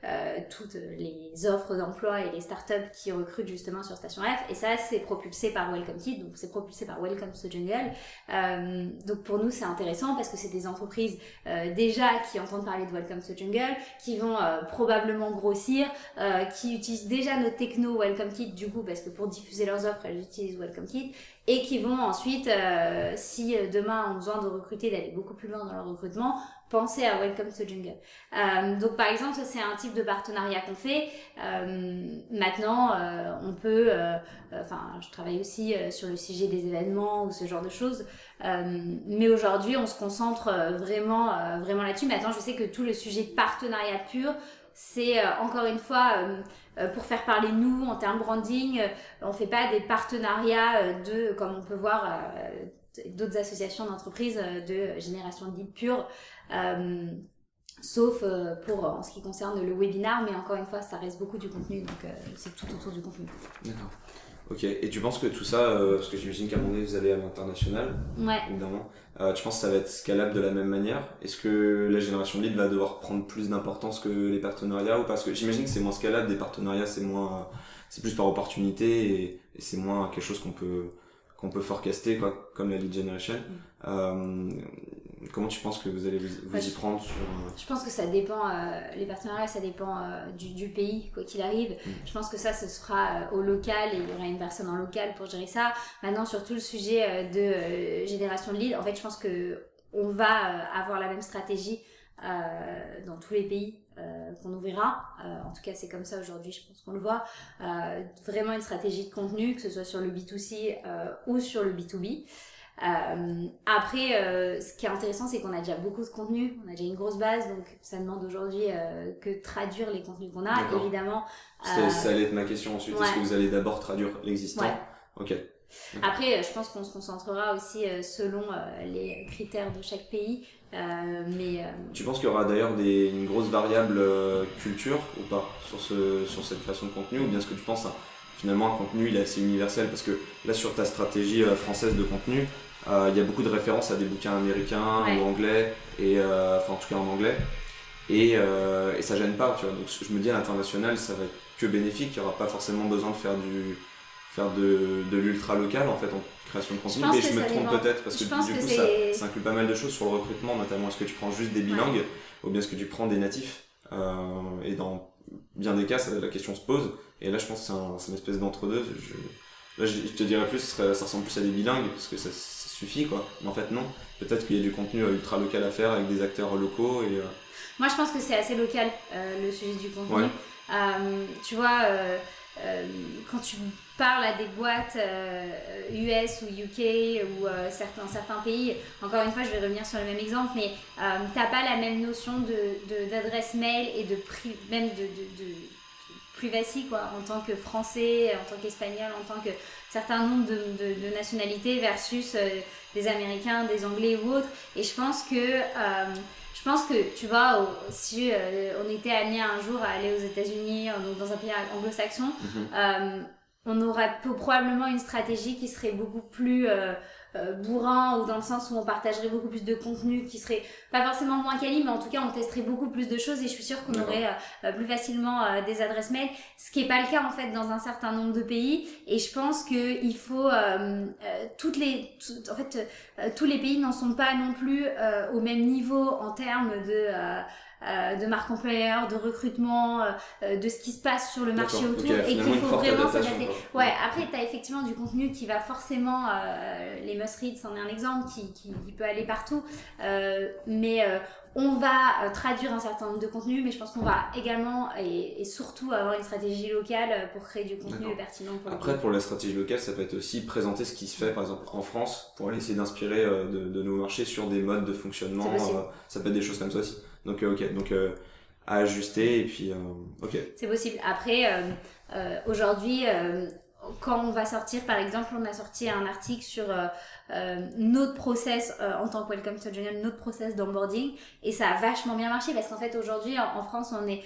[SPEAKER 2] euh, toutes les offres d'emploi et les startups qui recrutent justement sur Station F. Et ça, c'est propulsé par Welcome Kit, donc c'est propulsé par Welcome to Jungle. Euh, donc pour nous, c'est intéressant parce que c'est des entreprises euh, déjà qui entendent parler de Welcome to Jungle, qui vont euh, probablement grossir, euh, qui utilisent déjà nos techno Welcome Kit du coup parce que pour diffuser leurs offres, elles utilisent Welcome Kit et qui vont ensuite, si demain ont besoin de recruter, d'aller beaucoup plus loin dans leur recrutement, penser à Welcome to Jungle. Euh, donc par exemple, c'est un type de partenariat qu'on fait. Euh, maintenant, euh, on peut, euh, enfin, je travaille aussi sur le sujet des événements ou ce genre de choses. mais aujourd'hui, on se concentre vraiment, vraiment là-dessus. Maintenant, je sais que tout le sujet partenariat pur, c'est encore une fois pour faire parler nous en termes branding. on fait pas des partenariats de, comme on peut voir d'autres associations d'entreprises de génération de lead pure. Euh, sauf euh, pour en ce qui concerne le webinar, mais encore une fois, ça reste beaucoup du contenu, donc euh, c'est tout autour du contenu.
[SPEAKER 1] D'accord. Ok, et tu penses que tout ça, parce que j'imagine qu'à un moment donné vous allez à l'international,
[SPEAKER 2] ouais.
[SPEAKER 1] évidemment, tu penses que ça va être scalable de la même manière? Est-ce que la génération lead va devoir prendre plus d'importance que les partenariats ou parce que j'imagine que c'est moins scalable, des partenariats c'est moins, c'est plus par opportunité et, et c'est moins quelque chose qu'on peut qu'on peut forecaster quoi, comme la lead generation. Mm. Euh, comment tu penses que vous allez vous, y prendre sur euh,
[SPEAKER 2] Je pense que ça dépend. Euh, les partenariats, ça dépend du, du, pays quoi qu'il arrive. Mm. Je pense que ça, ce sera au local et il y aura une personne en local pour gérer ça. Maintenant, sur tout le sujet de génération de lead, en fait, je pense que on va avoir la même stratégie dans tous les pays euh, qu'on ouvrira. Euh, en tout cas, c'est comme ça aujourd'hui, je pense qu'on le voit. Euh, vraiment une stratégie de contenu, que ce soit sur le B2C ou sur le B2B. après, ce qui est intéressant, c'est qu'on a déjà beaucoup de contenu, on a déjà une grosse base, donc ça demande aujourd'hui que traduire les contenus qu'on a. Évidemment.
[SPEAKER 1] Ça allait être ma question ensuite. Est-ce que vous allez d'abord traduire l'existant Ok.
[SPEAKER 2] Après, je pense qu'on se concentrera aussi selon les critères de chaque pays euh, mais, euh,
[SPEAKER 1] Tu penses qu'il y aura d'ailleurs une grosse variable euh, culture ou pas sur, ce, sur cette création de contenu ou bien ce que tu penses hein, finalement un contenu il est assez universel parce que là sur ta stratégie française de contenu il y a beaucoup de références à des bouquins américains ou anglais et enfin en tout cas en anglais. Et, et ça gêne pas tu vois. Donc je me dis à l'international ça va être que bénéfique. Il n'y aura pas forcément besoin de faire du faire de, de l'ultra local en fait en création de contenu, mais je me trompe peut-être parce que du coup ça, ça, inclut pas mal de choses sur le recrutement, notamment est-ce que tu prends juste des bilingues ou bien est-ce que tu prends des natifs euh, et dans bien des cas ça, la question se pose. Et là je pense que c'est un, une espèce d'entre-deux. là je, te dirais plus ça, ressemble plus à des bilingues parce que ça, suffit quoi, mais en fait non, peut-être qu'il y a du contenu euh, ultra local à faire avec des acteurs locaux et... Euh,
[SPEAKER 2] Moi je pense que c'est assez local le sujet du contenu. tu vois quand tu parles à des boîtes US euh, ou UK ou euh, certains, certains pays, encore une fois, je vais revenir sur le même exemple, mais tu n'as pas la même notion d'adresse de, mail et de même de, de, de, privacy quoi, en tant que français, en tant qu'espagnol, en tant que certain nombre de, nationalités versus des américains, des anglais ou autres. Et je pense que je pense que, tu vois, si euh, on était amené un jour à aller aux États-Unis, dans un pays anglo-saxon, mhm. euh, on aurait probablement une stratégie qui serait beaucoup plus euh, euh, bourrin ou dans le sens où on partagerait beaucoup plus de contenu qui serait pas forcément moins quali mais en tout cas on testerait beaucoup plus de choses et je suis sûre qu'on aurait euh, plus facilement euh, des adresses mail ce qui est pas le cas en fait dans un certain nombre de pays. Et je pense que il faut toutes les en fait tous les pays n'en sont pas non plus au même niveau en termes de euh, de marque employeur, de recrutement, euh, euh, de ce qui se passe sur le marché autour et qu'il faut vraiment s'adapter. Ouais, après tu as effectivement du contenu qui va forcément, les must-read c'en est un exemple, qui, qui, peut aller partout, mais on va traduire un certain nombre de contenus, mais je pense qu'on va également et, surtout avoir une stratégie locale pour créer du contenu pertinent.
[SPEAKER 1] Pour Après, pour la stratégie locale, ça peut être aussi présenter ce qui se fait, par exemple, en France, pour aller essayer d'inspirer de, de, nos marchés sur des modes de fonctionnement. ça peut être des choses comme ça aussi. Donc, euh, ok, donc euh, à ajuster et puis, euh, ok.
[SPEAKER 2] C'est possible. Après, aujourd'hui, quand on va sortir, par exemple, on a sorti un article sur euh, euh, notre process euh, en tant que Welcome to Journal, notre process d'onboarding, et ça a vachement bien marché parce qu'en fait aujourd'hui en, France on est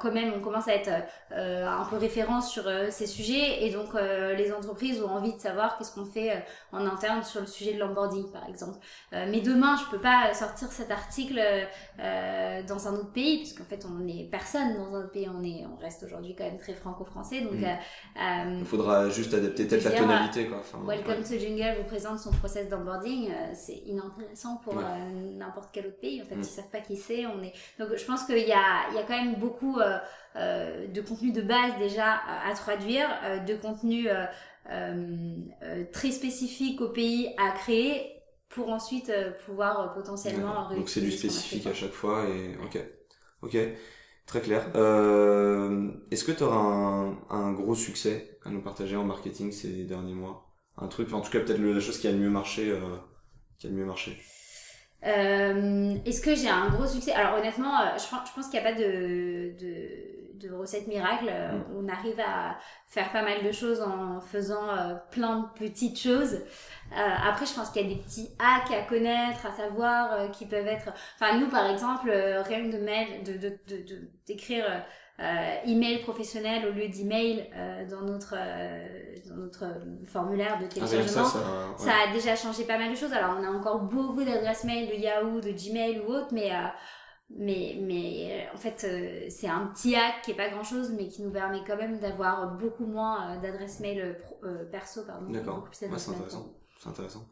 [SPEAKER 2] quand même, on commence à être un peu référence sur ces sujets et donc les entreprises ont envie de savoir qu'est-ce qu'on fait en interne sur le sujet de l'onboarding par exemple. mais demain je peux pas sortir cet article dans un autre pays puisqu'en fait on est personne dans un autre pays, on est, on reste aujourd'hui quand même très franco-français donc
[SPEAKER 1] mm. Il faudra juste adapter peut-être la tonalité. Quoi.
[SPEAKER 2] Welcome to Jungle vous présente son process d'onboarding, euh, c'est inintéressant pour euh, n'importe quel autre pays. En fait, mm. ils savent pas qui c'est. On est donc je pense qu'il y a, il y a quand même beaucoup euh, de contenu de base déjà à traduire, de contenu très spécifique au pays à créer pour ensuite pouvoir potentiellement.
[SPEAKER 1] Donc c'est du spécifique à chaque fois et ok, ok. Très clair. Euh, Est-ce que tu auras un, un, gros succès à nous partager en marketing ces derniers mois? Un truc, en tout cas peut-être la chose qui a le mieux marché, euh, qui a le mieux marché.
[SPEAKER 2] Euh, Est-ce que j'ai un gros succès? Alors honnêtement, euh, je, je pense qu'il n'y a pas de, de, de recette miracle. Mm. On arrive à faire pas mal de choses en faisant euh, plein de petites choses. Euh, après, je pense qu'il y a des petits hacks à connaître, à savoir, euh, qui peuvent être... Enfin, nous, par exemple, rien de mail, de, de, de, d'écrire euh, email professionnel au lieu d'email euh, dans notre dans notre formulaire de ah téléchargement. ça, a déjà changé pas mal de choses. Alors on a encore beaucoup d'adresses mail de Yahoo, de Gmail ou autre, mais mais mais en fait c'est un petit hack qui est pas grand chose, mais qui nous permet quand même d'avoir beaucoup moins d'adresses mail perso pardon.
[SPEAKER 1] D'accord. c'est intéressant. C'est intéressant.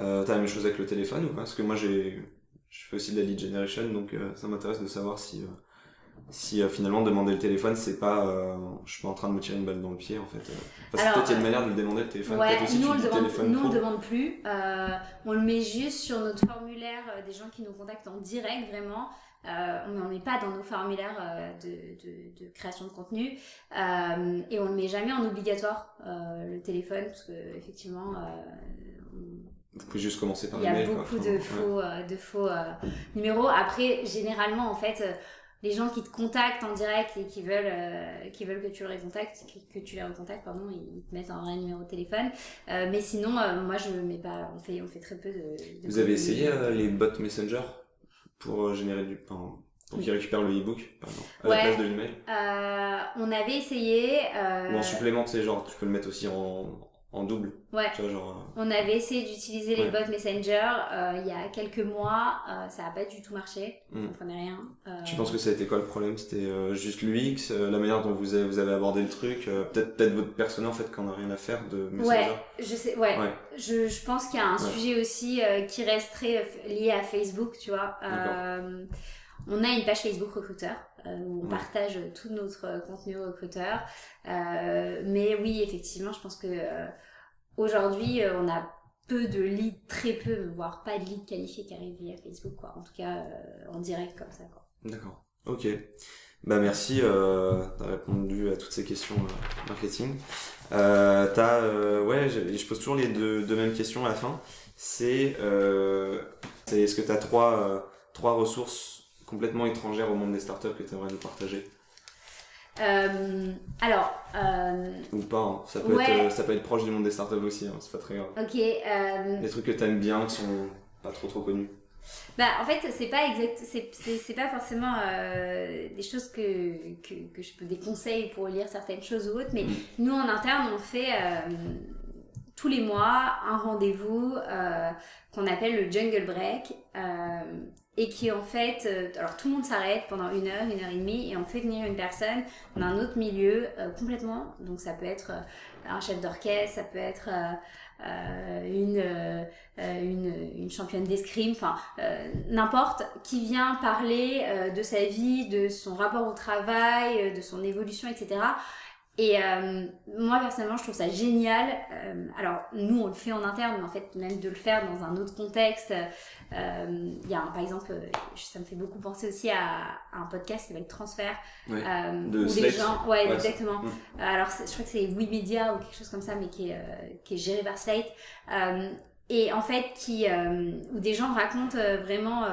[SPEAKER 1] Euh, T'as la même chose avec le téléphone ou pas? Parce que moi j'ai je fais aussi de la lead generation, donc ça m'intéresse de savoir si si euh, finalement demander le téléphone c'est pas euh, je suis pas en train de me tirer une balle dans le pied en fait. Euh. parce que peut-être il y a une manière de le demander le téléphone.
[SPEAKER 2] ouais, aussi, nous, on le demande, nous on le demande plus. On le met juste sur notre formulaire des gens qui nous contactent en direct vraiment. On ne met pas dans nos formulaires de, de, de, création de contenu. Et on le met jamais en obligatoire le téléphone parce que effectivement
[SPEAKER 1] vous pouvez juste commencer par
[SPEAKER 2] il y a beaucoup de faux de faux numéros. Après généralement en fait les gens qui te contactent en direct et qui veulent, euh, qui veulent que tu les contactes, que, tu les recontactes, pardon, ils te mettent un vrai numéro de téléphone. Euh, mais sinon, euh, moi, je mets pas, on fait, on fait très peu de.
[SPEAKER 1] Vous avez essayé les bots Messenger pour générer du pain pour qu'ils récupèrent le e-book, par exemple, à la place de l'email?
[SPEAKER 2] On avait essayé.
[SPEAKER 1] Ou en supplément, c'est genre, tu peux le mettre aussi en, en double.
[SPEAKER 2] Ouais. Tu vois, genre, euh, On avait essayé d'utiliser les bots Messenger euh, il y a quelques mois, euh, ça n'a pas du tout marché, on ne hmm. comprenait rien.
[SPEAKER 1] Tu penses que ça a été quoi le problème? C'était juste l'UX, la manière dont vous avez, vous avez abordé le truc, peut-être peut-être votre personnel en fait qu'on n'a rien à faire de Messenger?
[SPEAKER 2] Ouais, je sais, ouais. Je, je pense qu'il y a un sujet aussi qui reste très lié à Facebook, tu vois. on a une page Facebook recruteur on partage tout notre contenu recruteur. mais oui, effectivement, je pense que Aujourd'hui, euh, on a peu de leads, très peu, voire pas de leads qualifiés qui arrivent via Facebook, quoi. En tout cas, euh, en direct comme ça, quoi.
[SPEAKER 1] D'accord. Ok. Bah merci euh, t'as répondu à toutes ces questions marketing. Euh, t'as ouais, je, pose toujours les deux, mêmes questions à la fin. C'est est-ce que t'as trois trois ressources complètement étrangères au monde des startups que tu aimerais nous partager
[SPEAKER 2] euh, alors. Euh,
[SPEAKER 1] Ou pas, hein. ça, peut être, euh, ça peut être proche du monde des startups aussi, hein. c'est pas très grave.
[SPEAKER 2] Ok.
[SPEAKER 1] Des trucs que t'aimes bien qui sont pas trop trop connus.
[SPEAKER 2] Bah, en fait, c'est pas exact, c'est pas forcément des choses que, que, que, je peux des conseils pour lire certaines choses ou autres, mais mm. nous en interne, on fait tous les mois un rendez-vous qu'on appelle le Jungle Break et qui en fait, euh, alors tout le monde s'arrête pendant une heure, une heure et demie, et on fait venir une personne d'un autre milieu euh, complètement. Donc ça peut être euh, un chef d'orchestre, ça peut être une, une, une championne d'escrime, enfin n'importe, qui vient parler de sa vie, de son rapport au travail, de son évolution, etc. Et euh, moi personnellement, je trouve ça génial. Euh, alors nous, on le fait en interne, mais en fait, même de le faire dans un autre contexte. Euh, il y a par exemple, ça me fait beaucoup penser aussi à, un podcast qui s'appelle Transfert,
[SPEAKER 1] ouais. de où les gens,
[SPEAKER 2] ouais, exactement. Alors je crois que c'est Media ou quelque chose comme ça, mais qui est qui est géré par Slate. et en fait qui où des gens racontent vraiment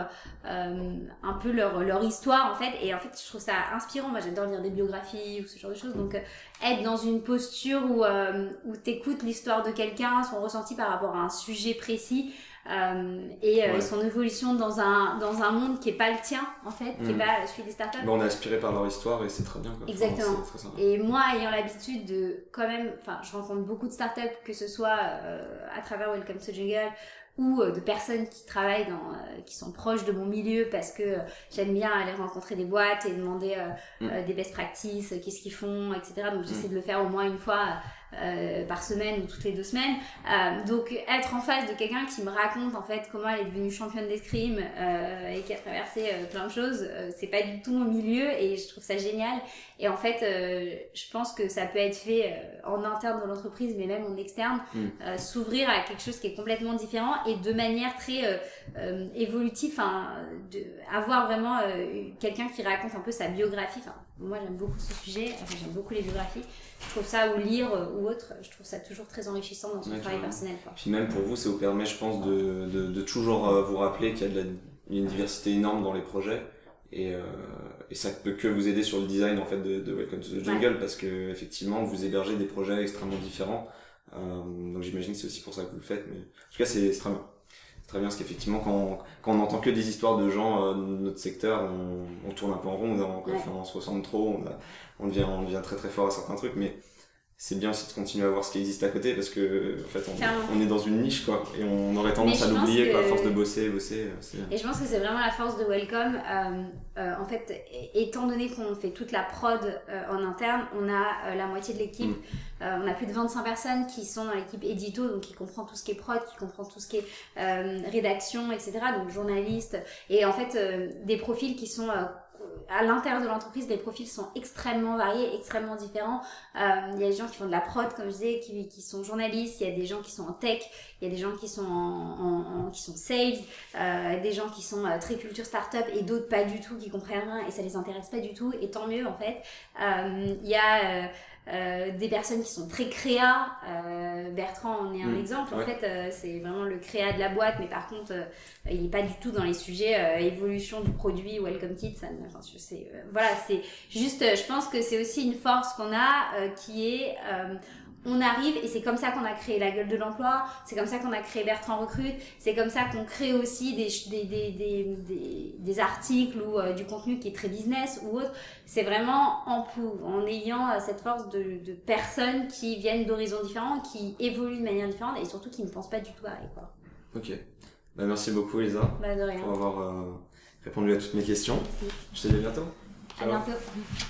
[SPEAKER 2] un peu leur, leur histoire en fait et en fait je trouve ça inspirant moi j'adore lire des biographies ou ce genre de choses donc être dans une posture où où t'écoutes l'histoire de quelqu'un son ressenti par rapport à un sujet précis euh, et euh, son évolution dans un, dans un monde qui n'est pas le tien, en fait, qui n'est mm. pas celui des startups.
[SPEAKER 1] on est inspiré par leur histoire et c'est très bien. Quoi.
[SPEAKER 2] Exactement. et moi, ayant l'habitude de, quand même, enfin, je rencontre beaucoup de startups, que ce soit euh, à travers Welcome to Jungle ou de personnes qui travaillent dans, qui sont proches de mon milieu parce que j'aime bien aller rencontrer des boîtes et demander mm. des best practices, qu'est-ce qu'ils font, etc. Donc j'essaie mm. de le faire au moins une fois euh, par semaine ou toutes les deux semaines. Euh, donc être en face de quelqu'un qui me raconte en fait comment elle est devenue championne d'escrime euh, et qui a traversé euh, plein de choses, c'est pas du tout mon milieu et je trouve ça génial. Et en fait, je pense que ça peut être fait en interne dans l'entreprise, mais même en externe, mm. s'ouvrir à quelque chose qui est complètement différent et de manière très évolutive, enfin, avoir vraiment quelqu'un qui raconte un peu sa biographie. Enfin, moi, j'aime beaucoup ce sujet, j'aime beaucoup les biographies. Je trouve ça, ou lire euh, ou autre, je trouve ça toujours très enrichissant dans son travail personnel. Quoi.
[SPEAKER 1] Puis même pour vous, ça vous permet, je pense, de, de, de toujours euh, vous rappeler qu'il y a de la, une diversité énorme dans les projets. Et, euh, et ça peut que vous aider sur le design en fait de, de Welcome to the Jungle parce que effectivement vous hébergez des projets extrêmement différents. Euh, donc j'imagine que c'est aussi pour ça que vous le faites. Mais en tout cas, c'est très bien très bien parce qu'effectivement quand, quand on n'entend que des histoires de gens euh, de notre secteur on, on, tourne un peu en rond on, on se ressemble trop on, on, devient, on devient très très fort à certains trucs mais c'est bien aussi de continuer à voir ce qui existe à côté parce que en fait on, est dans une niche quoi et on aurait tendance à l'oublier à force de bosser bosser
[SPEAKER 2] euh, et je pense que c'est vraiment la force de Welcome euh, euh, en fait étant donné qu'on fait toute la prod en interne on a la moitié de l'équipe mm. on a plus de 25 personnes qui sont dans l'équipe édito donc qui comprend tout ce qui est prod qui comprend tout ce qui est rédaction etc donc journaliste et en fait des profils qui sont à l'intérieur de l'entreprise, les profils sont extrêmement variés, extrêmement différents. Euh, il y a des gens qui font de la prod, comme je disais, qui, qui sont journalistes. Il y a des gens qui sont en tech. Il y a des gens qui sont en, en, qui sont sales. Euh, des gens qui sont euh, très culture startup et d'autres pas du tout, qui comprennent rien et ça les intéresse pas du tout. Et tant mieux en fait. Euh, il y a euh, des personnes qui sont très créa. Euh, Bertrand en est un mm. exemple. En fait, euh, c'est vraiment le créa de la boîte, mais par contre, il n'est pas du tout dans les sujets évolution du produit, welcome kit. Ça, enfin, voilà, c'est juste, je pense que c'est aussi une force qu'on a qui est on arrive et c'est comme ça qu'on a créé la gueule de l'emploi, c'est comme ça qu'on a créé Bertrand Recrute, c'est comme ça qu'on crée aussi des, des, des, des, des articles ou euh, du contenu qui est très business ou autre. C'est vraiment en, en ayant euh, cette force de, de, personnes qui viennent d'horizons différents, qui évoluent de manière différente et surtout qui ne pensent pas du tout pareil. Quoi.
[SPEAKER 1] Ok. Bah, merci beaucoup Elisa
[SPEAKER 2] bah, de rien.
[SPEAKER 1] pour avoir euh, répondu à toutes mes questions. Je te dis à bientôt.
[SPEAKER 2] À bientôt.